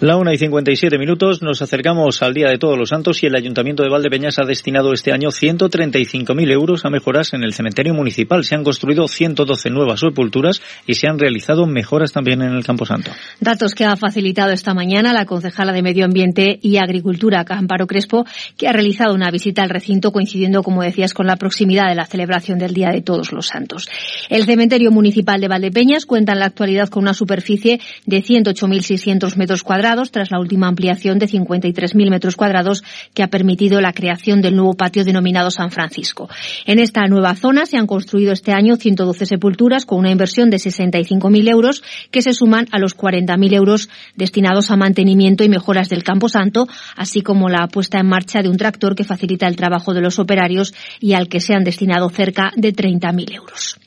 La una y 57 minutos, nos acercamos al Día de Todos los Santos y el Ayuntamiento de Valdepeñas ha destinado este año 135.000 euros a mejoras en el cementerio municipal. Se han construido 112 nuevas sepulturas y se han realizado mejoras también en el Camposanto. Datos que ha facilitado esta mañana la concejala de Medio Ambiente y Agricultura, Camparo Crespo, que ha realizado una visita al recinto coincidiendo, como decías, con la proximidad de la celebración del Día de Todos los Santos. El cementerio municipal de Valdepeñas cuenta en la actualidad con una superficie de 108.600 metros cuadrados tras la última ampliación de 53.000 metros cuadrados que ha permitido la creación del nuevo patio denominado San Francisco. En esta nueva zona se han construido este año 112 sepulturas con una inversión de 65.000 euros que se suman a los 40.000 euros destinados a mantenimiento y mejoras del Campo Santo, así como la puesta en marcha de un tractor que facilita el trabajo de los operarios y al que se han destinado cerca de 30.000 euros.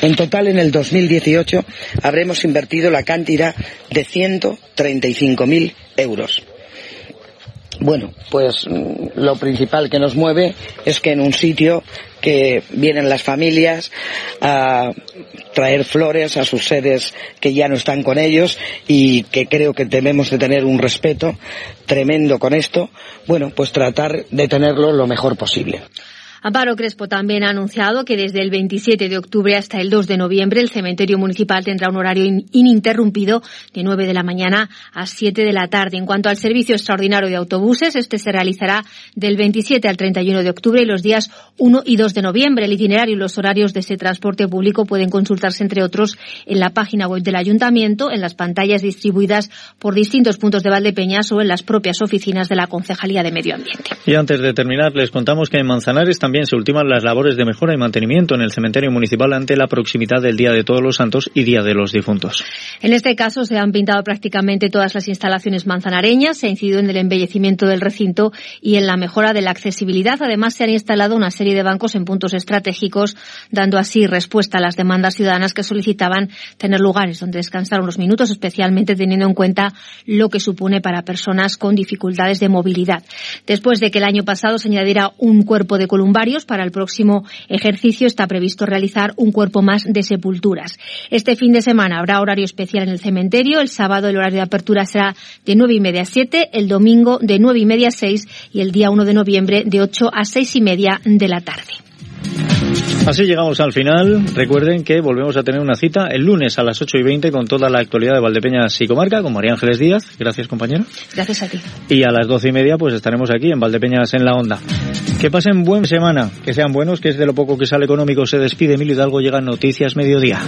En total, en el 2018 habremos invertido la cantidad de 135.000 euros. Bueno, pues mm, lo principal que nos mueve es que en un sitio que vienen las familias a traer flores a sus seres que ya no están con ellos y que creo que debemos de tener un respeto tremendo con esto, bueno, pues tratar de tenerlo lo mejor posible. Amparo Crespo también ha anunciado que desde el 27 de octubre hasta el 2 de noviembre el cementerio municipal tendrá un horario ininterrumpido de 9 de la mañana a 7 de la tarde. En cuanto al servicio extraordinario de autobuses, este se realizará del 27 al 31 de octubre y los días 1 y 2 de noviembre. El itinerario y los horarios de ese transporte público pueden consultarse, entre otros, en la página web del ayuntamiento, en las pantallas distribuidas por distintos puntos de Valdepeñas o en las propias oficinas de la Concejalía de Medio Ambiente. Y antes de terminar, les contamos que en Manzanares también también se ultiman las labores de mejora y mantenimiento en el cementerio municipal ante la proximidad del Día de Todos los Santos y Día de los Difuntos. En este caso se han pintado prácticamente todas las instalaciones manzanareñas, se ha incidido en el embellecimiento del recinto y en la mejora de la accesibilidad. Además, se han instalado una serie de bancos en puntos estratégicos, dando así respuesta a las demandas ciudadanas que solicitaban tener lugares donde descansar unos minutos, especialmente teniendo en cuenta lo que supone para personas con dificultades de movilidad. Después de que el año pasado se añadiera un cuerpo de columbar para el próximo ejercicio está previsto realizar un cuerpo más de sepulturas. Este fin de semana habrá horario especial en el cementerio. El sábado el horario de apertura será de nueve y media a siete, el domingo de nueve y media a seis y el día 1 de noviembre de 8 a seis y media de la tarde. Así llegamos al final. Recuerden que volvemos a tener una cita el lunes a las 8 y 20 con toda la actualidad de Valdepeñas y Comarca con María Ángeles Díaz. Gracias, compañero. Gracias a ti. Y a las 12 y media pues estaremos aquí en Valdepeñas en la Onda. Que pasen buena semana, que sean buenos, que es de lo poco que sale económico. Se despide Emilio Hidalgo, llegan Noticias Mediodía.